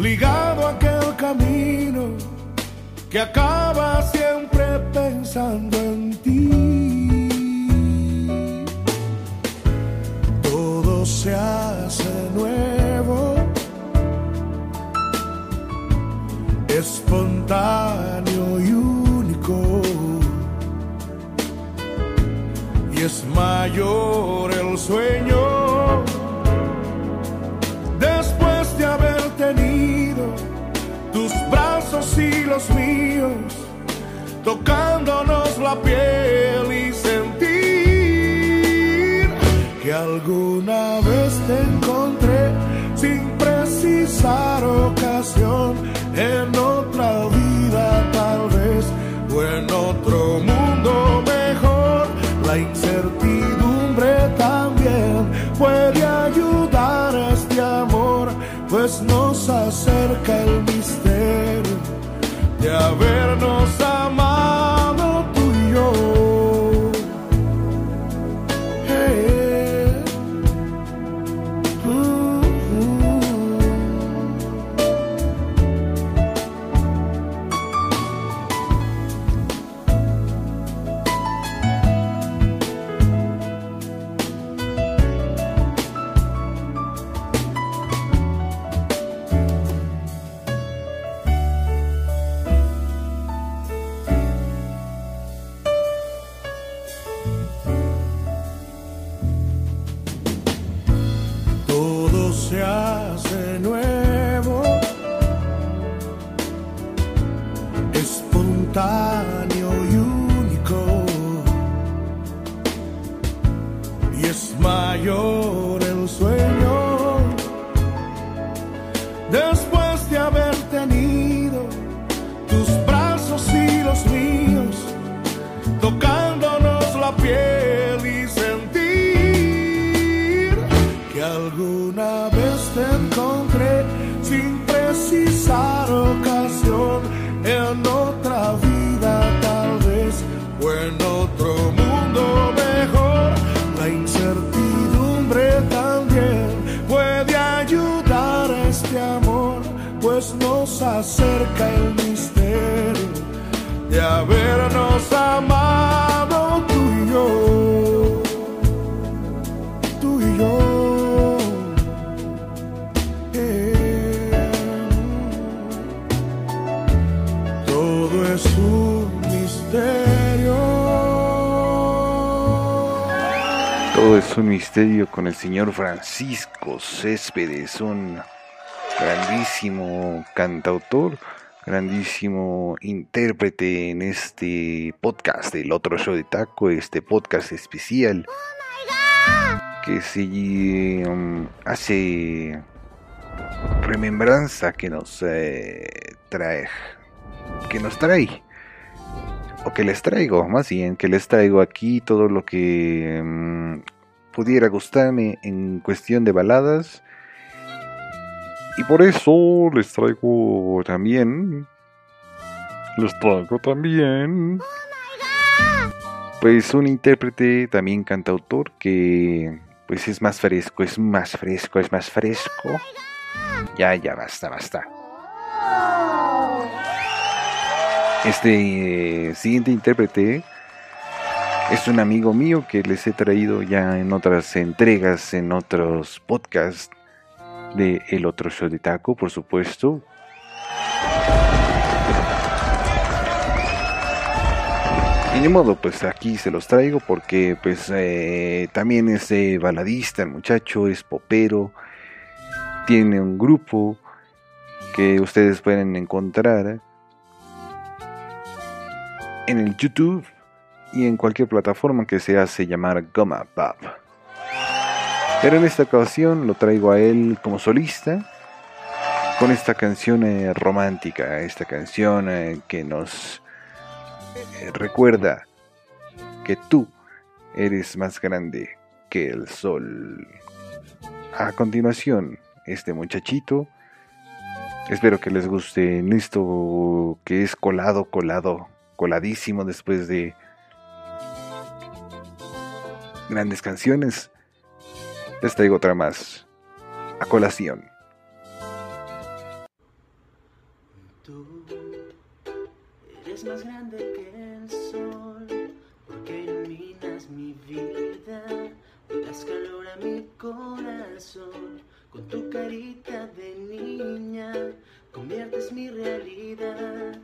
Ligado a aquel camino que acaba siempre pensando en ti. Todo se hace nuevo, espontáneo y único. Y es mayor la piel y sentir que alguna vez te encontré sin precisar ocasión en otra vida tal vez o en otro mundo mejor. La incertidumbre también puede ayudar a este amor, pues nos acerca el misterio de habernos Un misterio con el señor Francisco Céspedes, un grandísimo cantautor, grandísimo intérprete en este podcast, el otro show de taco, este podcast especial que se um, hace remembranza que nos eh, trae, que nos trae o que les traigo, más bien, que les traigo aquí todo lo que mm, pudiera gustarme en cuestión de baladas. Y por eso les traigo también. Les traigo también. Pues un intérprete, también cantautor, que pues es más fresco, es más fresco, es más fresco. Ya, ya, basta, basta. Este eh, siguiente intérprete es un amigo mío que les he traído ya en otras entregas, en otros podcasts de El Otro Show de Taco, por supuesto. Y de modo, pues aquí se los traigo porque pues eh, también es baladista el muchacho, es popero, tiene un grupo que ustedes pueden encontrar en el YouTube y en cualquier plataforma que se hace llamar Goma Pop. Pero en esta ocasión lo traigo a él como solista con esta canción eh, romántica, esta canción eh, que nos eh, recuerda que tú eres más grande que el sol. A continuación, este muchachito, espero que les guste en esto que es colado, colado, coladísimo después de grandes canciones, les traigo otra más a colación. Tú eres más grande que el sol, porque iluminas mi vida, das calor a mi corazón, con tu carita de niña, conviertes mi realidad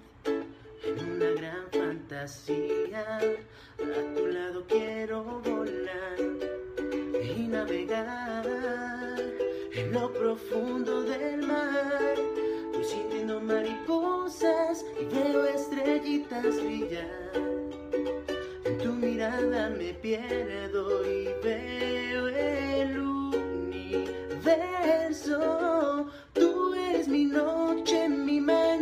en una gran fantasía. A tu lado quiero volar y navegar en lo profundo del mar. Voy sintiendo mariposas y veo estrellitas brillar. En tu mirada me pierdo y veo el universo. Tú eres mi noche, mi mañana,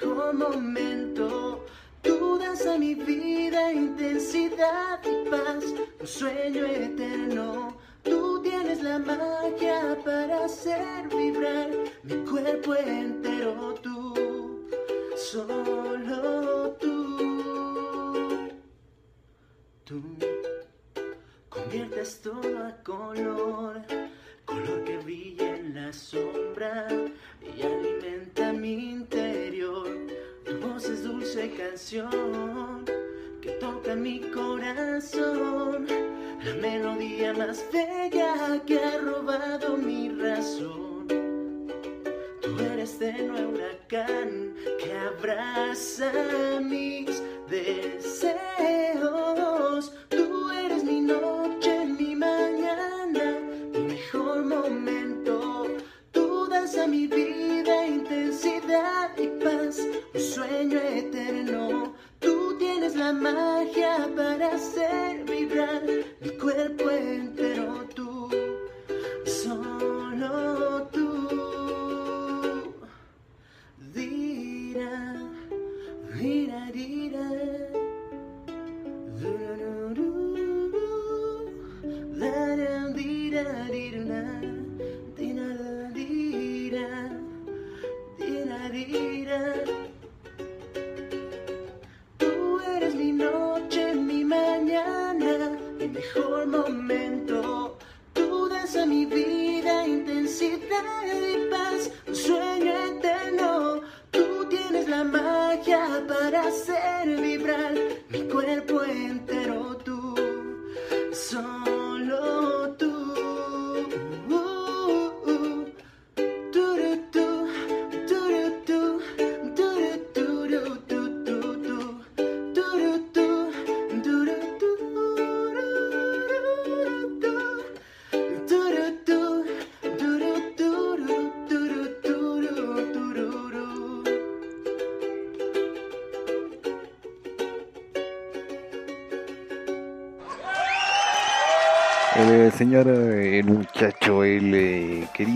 mejor momento. Tú das a mi vida intensidad y paz, un sueño eterno. Tú tienes la magia para hacer vibrar mi cuerpo entero. Tú, solo tú. Tú conviertes todo a color, color que brilla en la sombra y alimenta mi interior. Es dulce canción que toca mi corazón, la melodía más bella que ha robado mi razón. Tú eres de nuevo huracán que abraza mis deseos. Tú eres mi noche, mi mañana, mi mejor momento. Tú das a mi vida intensidad y paz, un sueño eterno. Tú tienes la magia para hacer vibrar mi cuerpo entero. Tú, solo tú. Dira, dira, dira. Dira, dira, dira, Tú eres mi noche, mi mañana, mi mejor momento. Tú das a mi vida intensidad y paz, un sueño eterno. Tú tienes la magia para hacer vibrar mi cuerpo entero.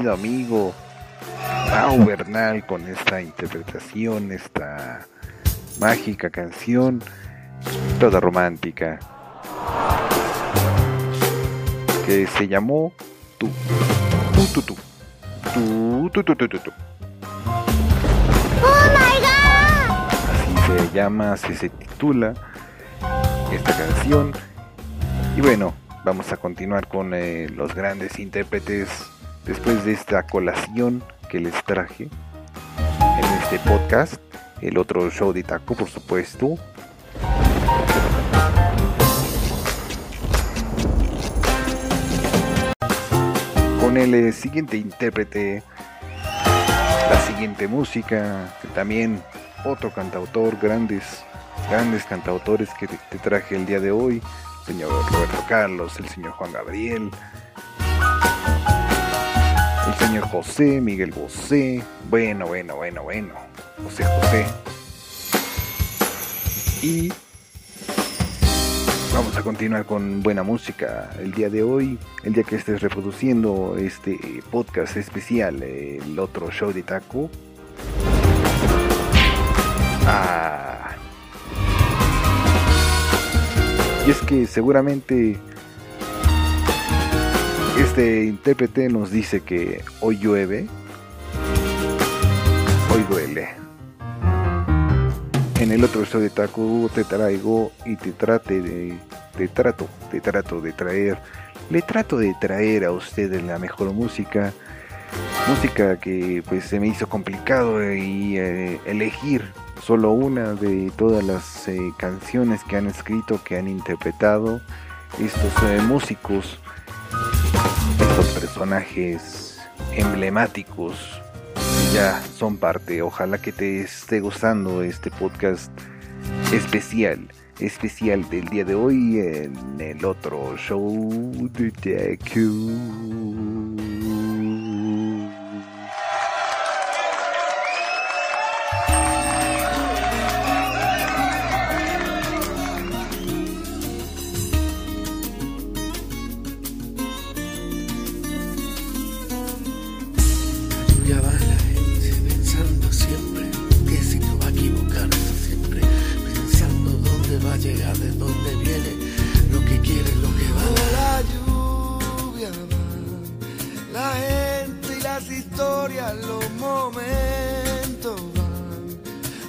Querido amigo Mau Bernal con esta interpretación, esta mágica canción, toda romántica, que se llamó Tú, Tú, Tú, Tú, Tú, Tú, Tú, Tú, Tú, Tú. Así se llama, así se titula esta canción. Y bueno, vamos a continuar con eh, los grandes intérpretes después de esta colación que les traje en este podcast. El otro show de taco, por supuesto. Con el eh, siguiente intérprete, la siguiente música, que también otro cantautor, grandes, grandes cantautores que te- traje el día de hoy señor Roberto Carlos, el señor Juan Gabriel, el señor José, Miguel Bosé, bueno, bueno, bueno, bueno, José José. Y vamos a continuar con buena música el día de hoy, el día que estés reproduciendo este podcast especial, el otro show de taco. Ah, Y es que seguramente este intérprete nos dice que hoy llueve, hoy duele. En el otro episodio de Taco te traigo y te trate de, te trato, te trato de traer, le trato de traer a ustedes la mejor música, música que pues se me hizo complicado eh, y eh, elegir solo una de todas las eh, canciones que han escrito, que han interpretado estos músicos estos personajes emblemáticos ya son parte. Ojalá que te esté gustando este podcast especial, especial del día de hoy en el otro show de TQ. llega, de dónde viene, lo que quiere, lo que va. La lluvia, va, la gente y las historias, los momentos van,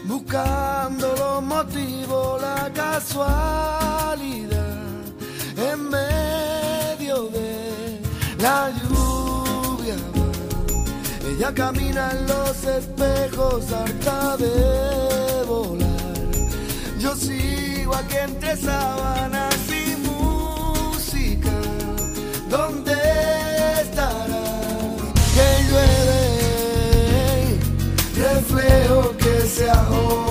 buscando los motivos, la casualidad, en medio de la lluvia. Va, ella camina en los espejos harta de volar. Yo sí contigo aquí entre sábanas y música. ¿Dónde estarás? Que llueve, reflejo que se ahoga.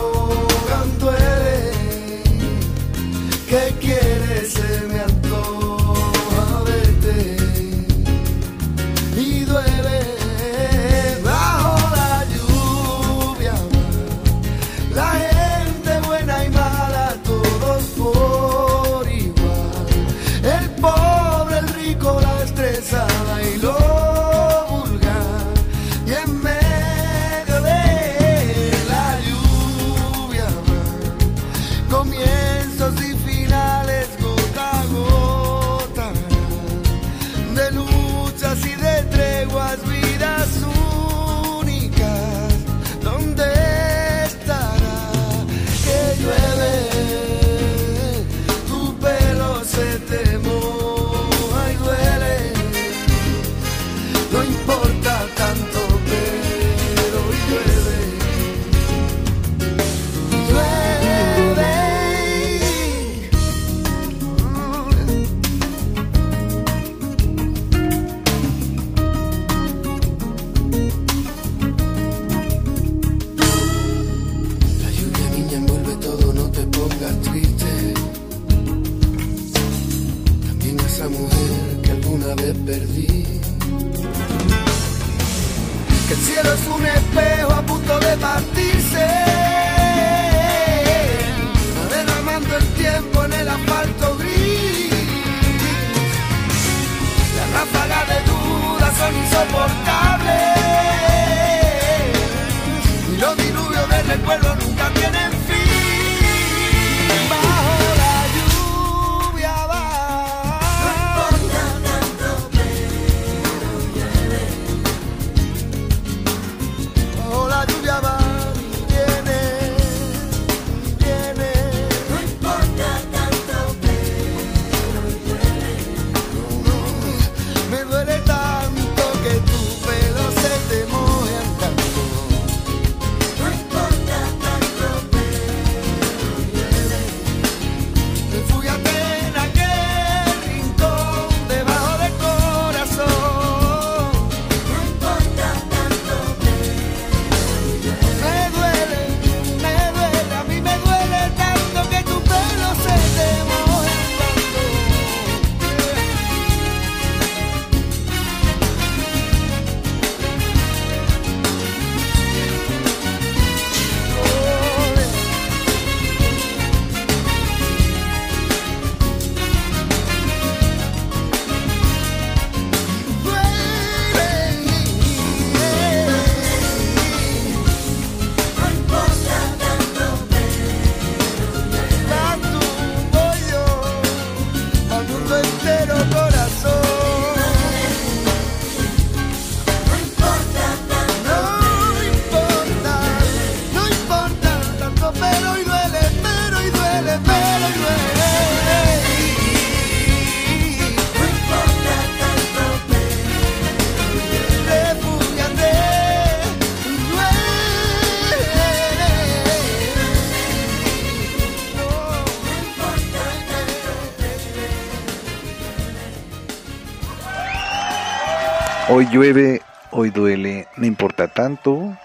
Hoy llueve, hoy duele, no importa tanto,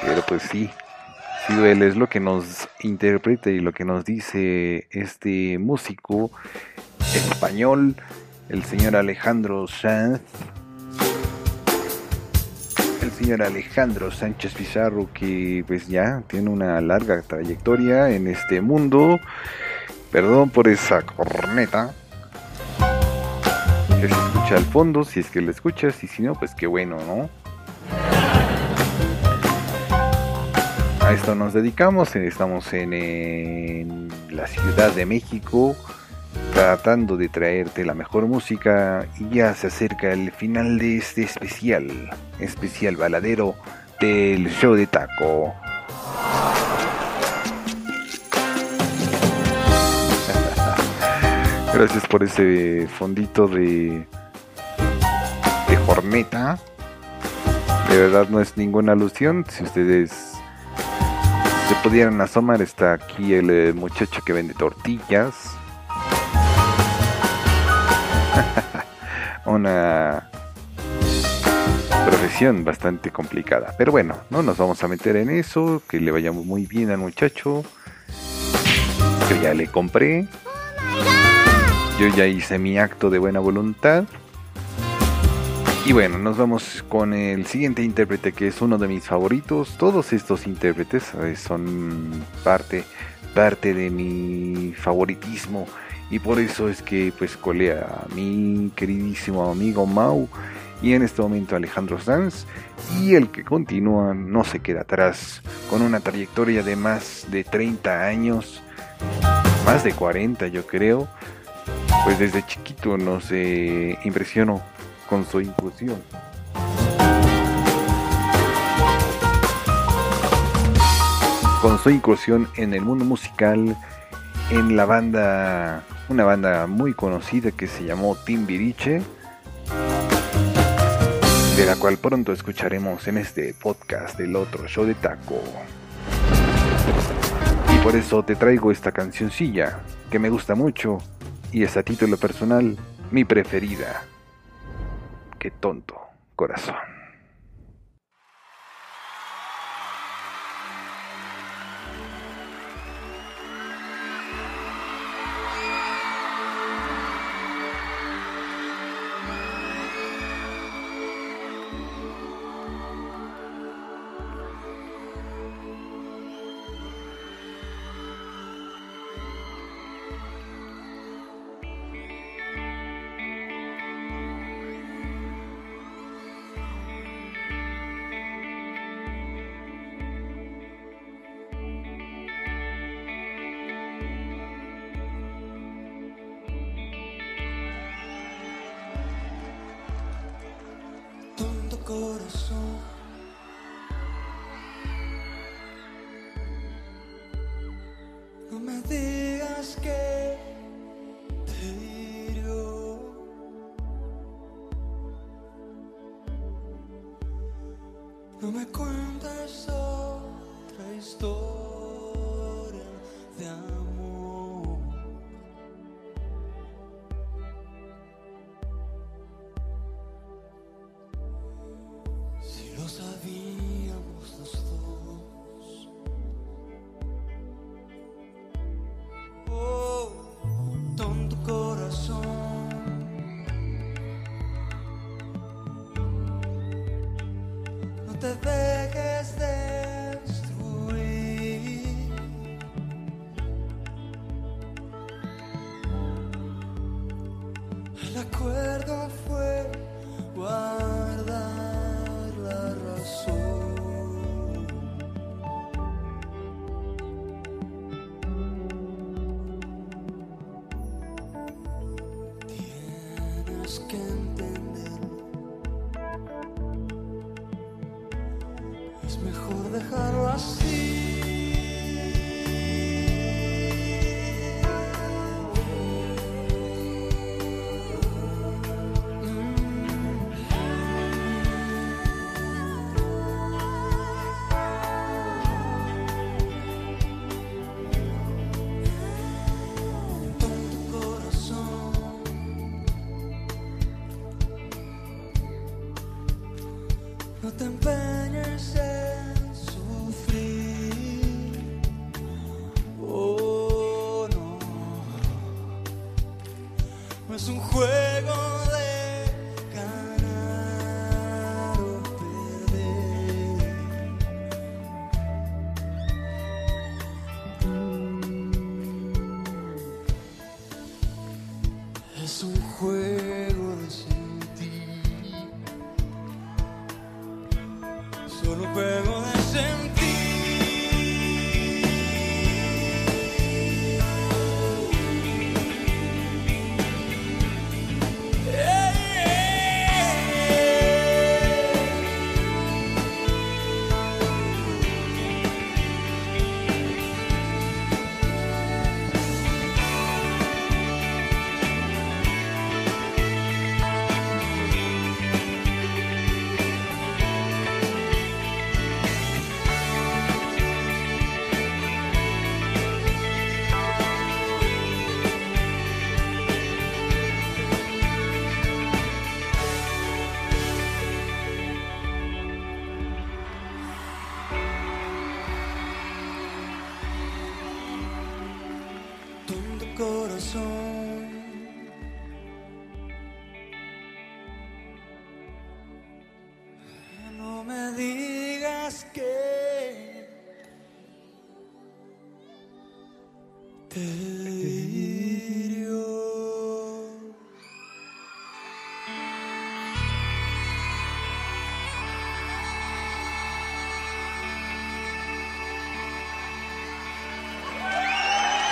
pero pues sí, sí duele, es lo que nos interpreta y lo que nos dice este músico español, el señor Alejandro Sanz. El señor Alejandro Sánchez Pizarro que pues ya tiene una larga trayectoria en este mundo. Perdón por esa corneta se escucha al fondo, si es que la escuchas, y si no, pues qué bueno, ¿no? A esto nos dedicamos, estamos en la Ciudad de México, tratando de traerte la mejor música y ya se acerca el final de este especial, especial baladero del show de taco. Gracias por ese fondito de, de jorneta. De verdad no es ninguna alusión. Si ustedes se pudieran asomar, está aquí el eh, muchacho que vende tortillas. (laughs) Una profesión bastante complicada. Pero bueno, no nos vamos a meter en eso. Que le vaya muy bien al muchacho. Que ya le compré. Yo ya hice mi acto de buena voluntad. Y bueno, nos vamos con el siguiente intérprete que es uno de mis favoritos. Todos estos intérpretes eh, son parte, parte de mi favoritismo. Y por eso es que pues colé a mi queridísimo amigo Mau y en este momento Alejandro Sanz. Y el que continúa no se queda atrás con una trayectoria de más de 30 años. Más de 40 yo creo pues desde chiquito nos eh, impresionó con su inclusión. Con su incursión en el mundo musical, en la banda, una banda muy conocida que se llamó Timbiriche, de la cual pronto escucharemos en este podcast del otro show de taco. Y por eso te traigo esta cancioncilla que me gusta mucho y es a título personal mi preferida. Qué tonto, corazón.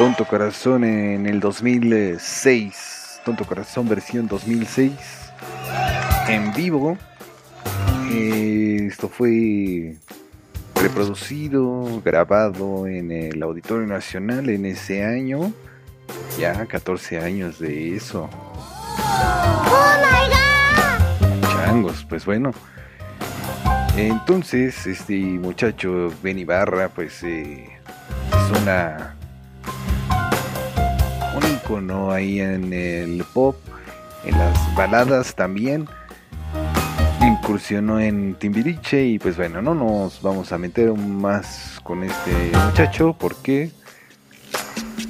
Tonto Corazón en el 2006. Tonto Corazón versión 2006. En vivo. Eh, esto fue reproducido, grabado en el Auditorio Nacional en ese año. Ya 14 años de eso. Changos, pues bueno. Entonces, este muchacho Ben Ibarra, pues eh, es una icono ahí en el pop, en las baladas también. Incursionó en Timbiriche y pues bueno, no nos vamos a meter más con este muchacho porque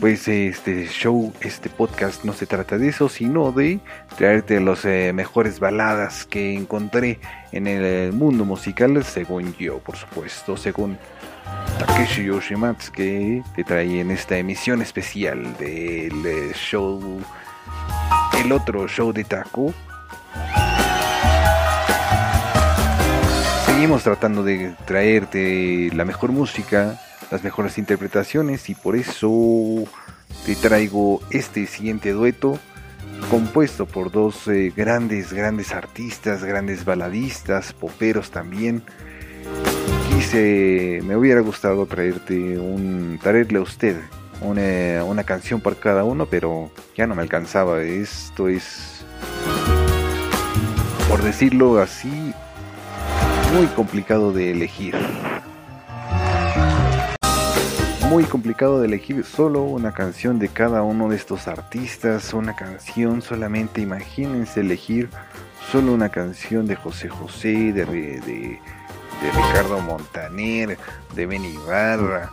pues este show, este podcast no se trata de eso, sino de traerte las mejores baladas que encontré en el mundo musical, según yo, por supuesto, según Takeshi Yoshimatsu que te trae en esta emisión especial del eh, show, el otro show de Taco. Seguimos tratando de traerte la mejor música, las mejores interpretaciones y por eso te traigo este siguiente dueto compuesto por dos eh, grandes, grandes artistas, grandes baladistas, poperos también me hubiera gustado traerte un, traerle a usted una, una canción por cada uno, pero ya no me alcanzaba. Esto es, por decirlo así, muy complicado de elegir. Muy complicado de elegir solo una canción de cada uno de estos artistas, una canción solamente, imagínense elegir solo una canción de José José, de, de, de Ricardo Montaner, de Ben Ibarra,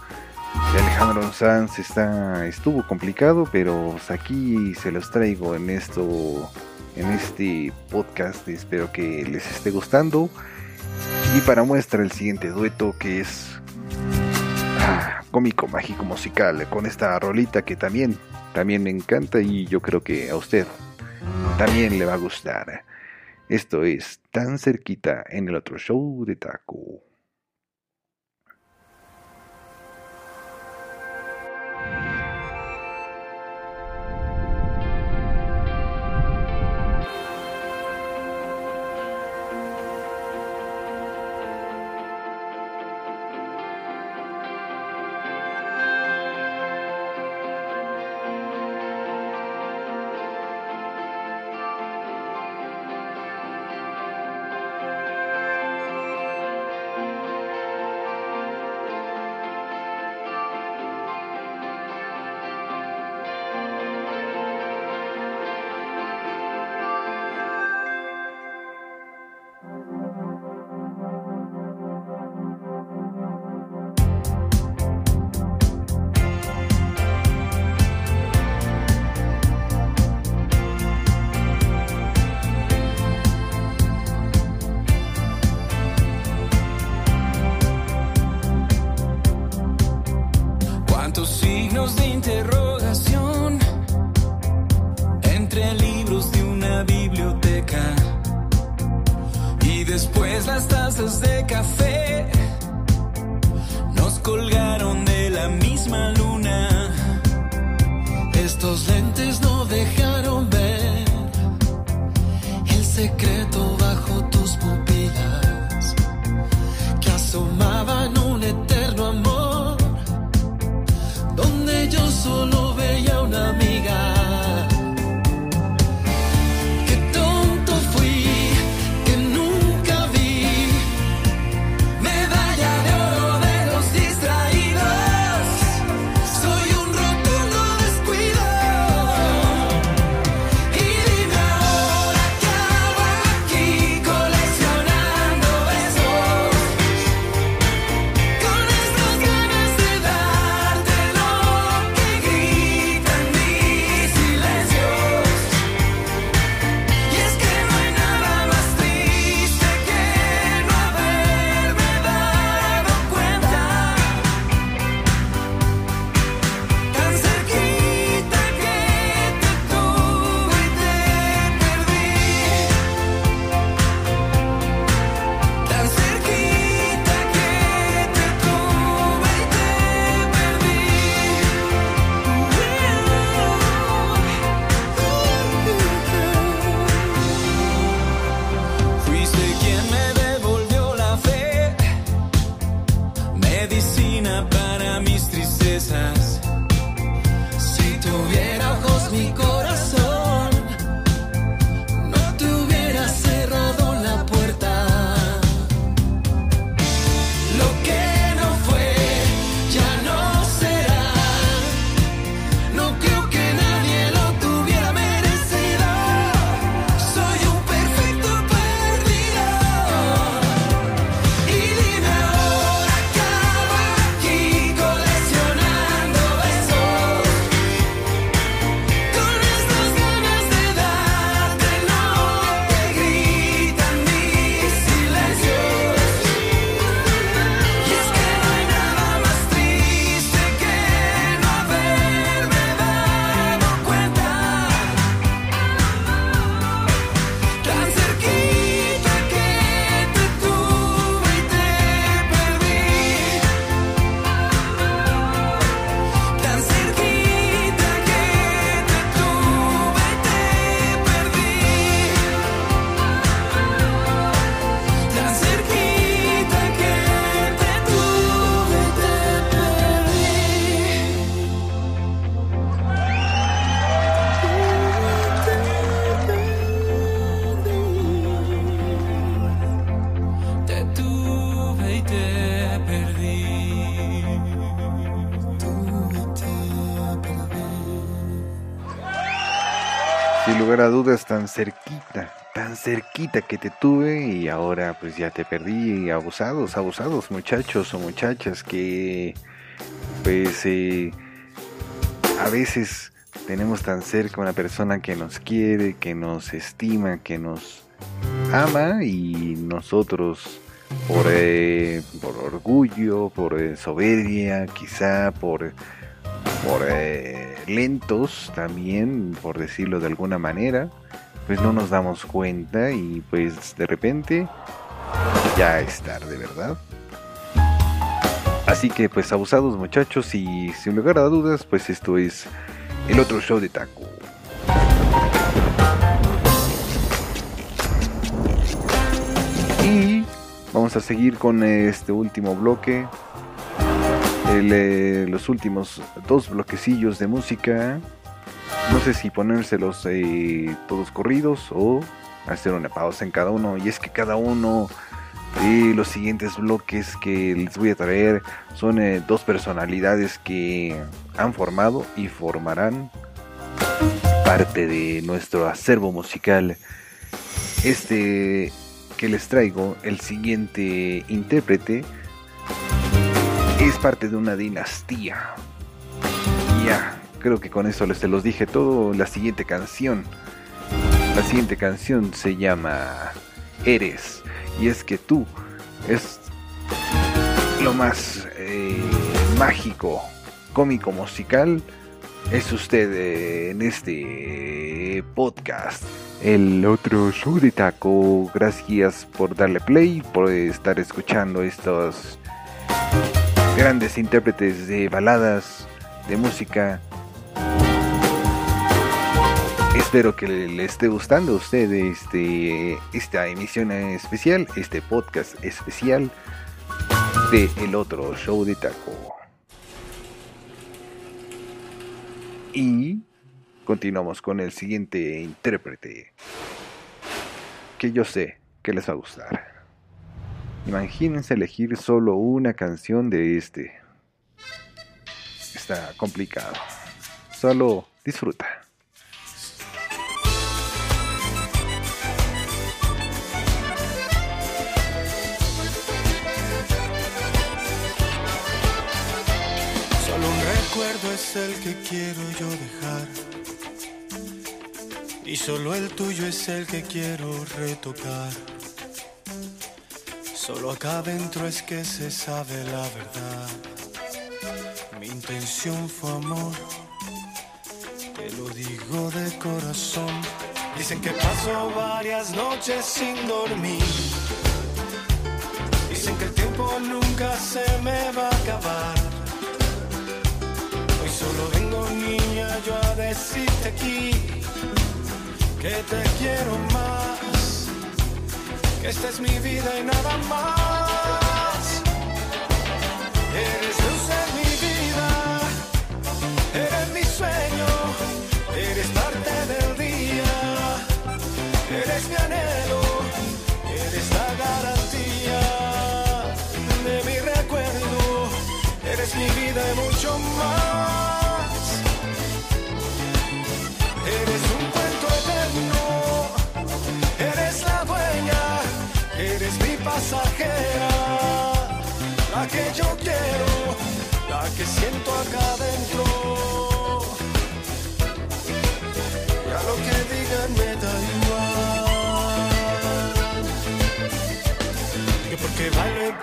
de Alejandro Sanz está, estuvo complicado, pero pues aquí se los traigo en esto, en este podcast. Espero que les esté gustando. Y para muestra el siguiente dueto que es ah, cómico, mágico, musical, con esta rolita que también, también me encanta y yo creo que a usted también le va a gustar. Esto es tan cerquita en el otro show de taco. Dudas, tan cerquita, tan cerquita que te tuve y ahora pues ya te perdí. Abusados, abusados muchachos o muchachas que pues eh, a veces tenemos tan cerca una persona que nos quiere, que nos estima, que nos ama y nosotros por, eh, por orgullo, por eh, soberbia, quizá por, por lentos también, por decirlo de alguna manera, pues no nos damos cuenta y pues de repente ya es tarde, ¿verdad? Así que pues abusados muchachos y sin lugar a dudas pues esto es el otro show de taco. Y vamos a seguir con este último bloque. Eh, los últimos dos bloquecillos de música. No sé si ponérselos eh, todos corridos o hacer una pausa en cada uno. Y es que cada uno de los siguientes bloques que les voy a traer son eh, dos personalidades que han formado y formarán parte de nuestro acervo musical. Este que les traigo, el siguiente intérprete, es parte de una dinastía. Ya, creo que con eso les se los dije todo. La siguiente canción, la siguiente canción se llama Eres. Y es que tú es lo más eh, mágico, cómico, musical. Es usted en este podcast el otro show taco. Gracias por darle play, por estar escuchando estos grandes intérpretes de baladas, de música. Espero que le esté gustando a usted este, esta emisión especial, este podcast especial de El Otro Show de Taco. Y continuamos con el siguiente intérprete que yo sé que les va a gustar. Imagínense elegir solo una canción de este. Está complicado. Solo disfruta. Solo un recuerdo es el que quiero yo dejar. Y solo el tuyo es el que quiero retocar. Solo acá adentro es que se sabe la verdad. Mi intención fue amor. Te lo digo de corazón. Dicen que paso varias noches sin dormir. Dicen que el tiempo nunca se me va a acabar. Hoy solo vengo niña yo a decirte aquí que te quiero más, esta es mi vida y nada más. Eres luz en mi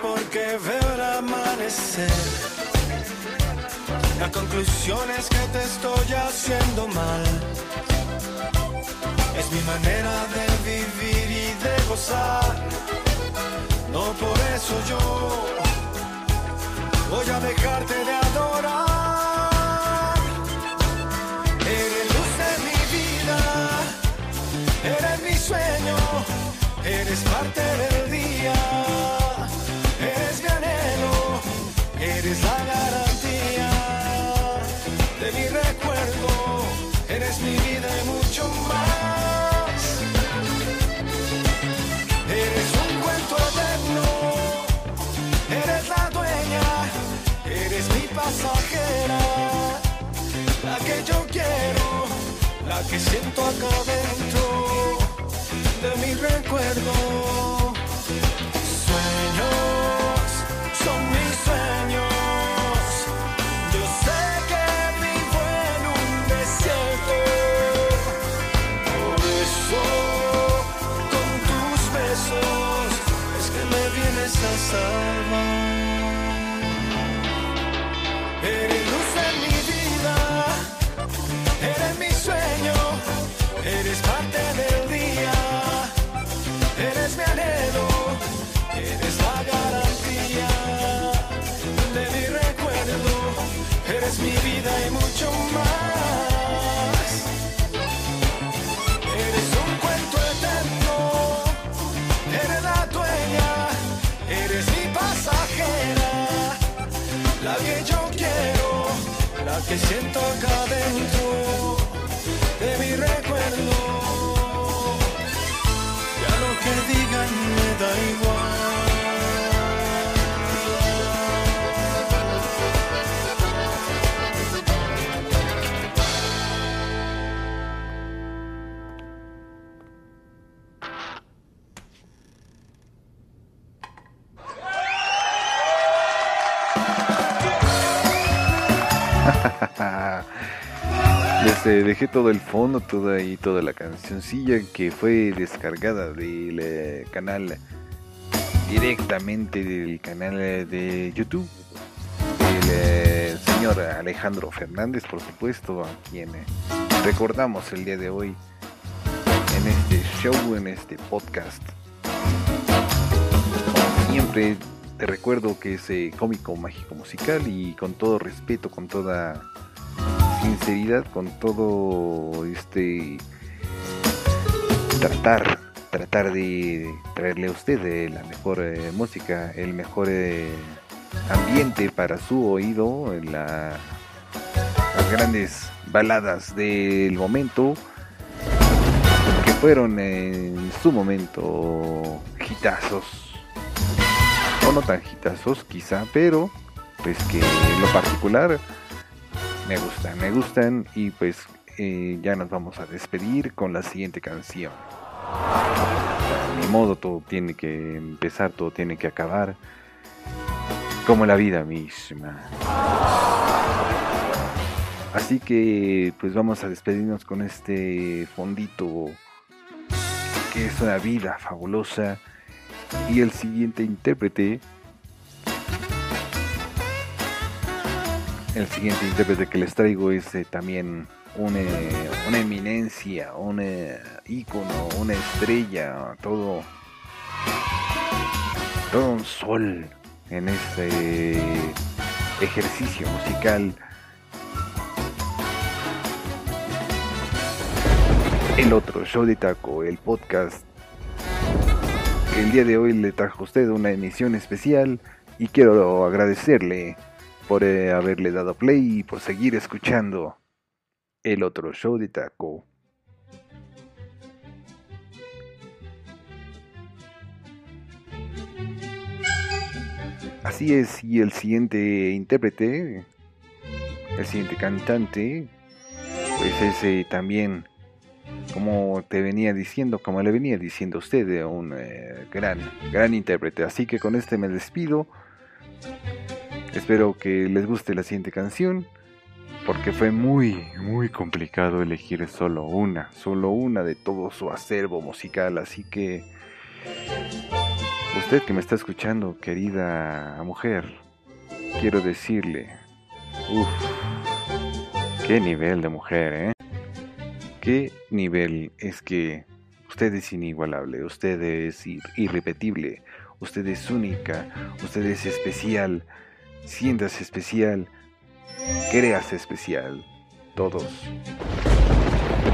porque veo el amanecer. La conclusión es que te estoy haciendo mal. Es mi manera de vivir y de gozar. No por eso yo voy a dejarte de adorar. Eres luz de mi vida, eres mi sueño, eres parte del yo quiero, la que siento acá dentro de mi recuerdo. Que siento acá dentro Este, dejé todo el fondo, toda ahí, toda la cancioncilla que fue descargada del eh, canal, directamente del canal eh, de YouTube. El eh, señor Alejandro Fernández, por supuesto, a quien eh, recordamos el día de hoy en este show, en este podcast. Siempre, te recuerdo que es eh, cómico, mágico, musical y con todo respeto, con toda con todo este tratar, tratar de traerle a usted eh, la mejor eh, música, el mejor eh, ambiente para su oído, la- las grandes baladas del momento que fueron en su momento hitazos o no tan hitazos quizá, pero pues que en lo particular me gustan, me gustan y pues eh, ya nos vamos a despedir con la siguiente canción. Ni modo, todo tiene que empezar, todo tiene que acabar, como la vida misma. Así que pues vamos a despedirnos con este fondito que es una vida fabulosa y el siguiente intérprete el siguiente intérprete que les traigo es eh, también una, una eminencia, un eh, ícono, una estrella, todo, todo un sol en este ejercicio musical. El otro show de taco, el podcast. El día de hoy le trajo a usted una emisión especial y quiero agradecerle por eh, haberle dado play y por seguir escuchando el otro show de taco. Así es, y el siguiente intérprete, el siguiente cantante, pues es eh, también, como te venía diciendo, como le venía diciendo a usted, eh, un gran, gran intérprete. Así que con este me despido. Espero que les guste la siguiente canción, porque fue muy, muy complicado elegir solo una, solo una de todo su acervo musical, así que usted que me está escuchando, querida mujer, quiero decirle, uff, qué nivel de mujer, ¿eh? Qué nivel es que usted es inigualable, usted es ir- irrepetible, usted es única, usted es especial, siéntase especial, créase especial, todos,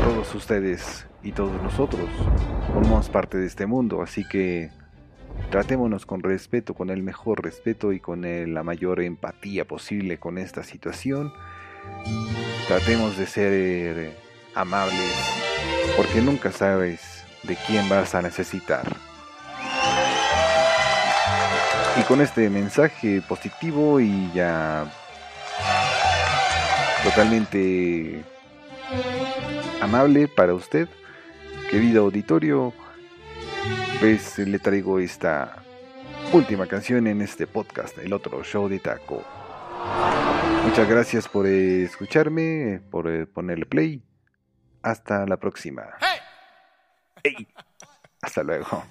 todos ustedes y todos nosotros formamos parte de este mundo, así que tratémonos con respeto, con el mejor respeto y con la mayor empatía posible con esta situación. Tratemos de ser eh, amables, porque nunca sabes de quién vas a necesitar. Con este mensaje positivo y ya totalmente amable para usted, querido auditorio, pues le traigo esta última canción en este podcast, el otro show de taco. Muchas gracias por escucharme, por eh, ponerle play. Hasta la próxima. Ey. Hasta luego.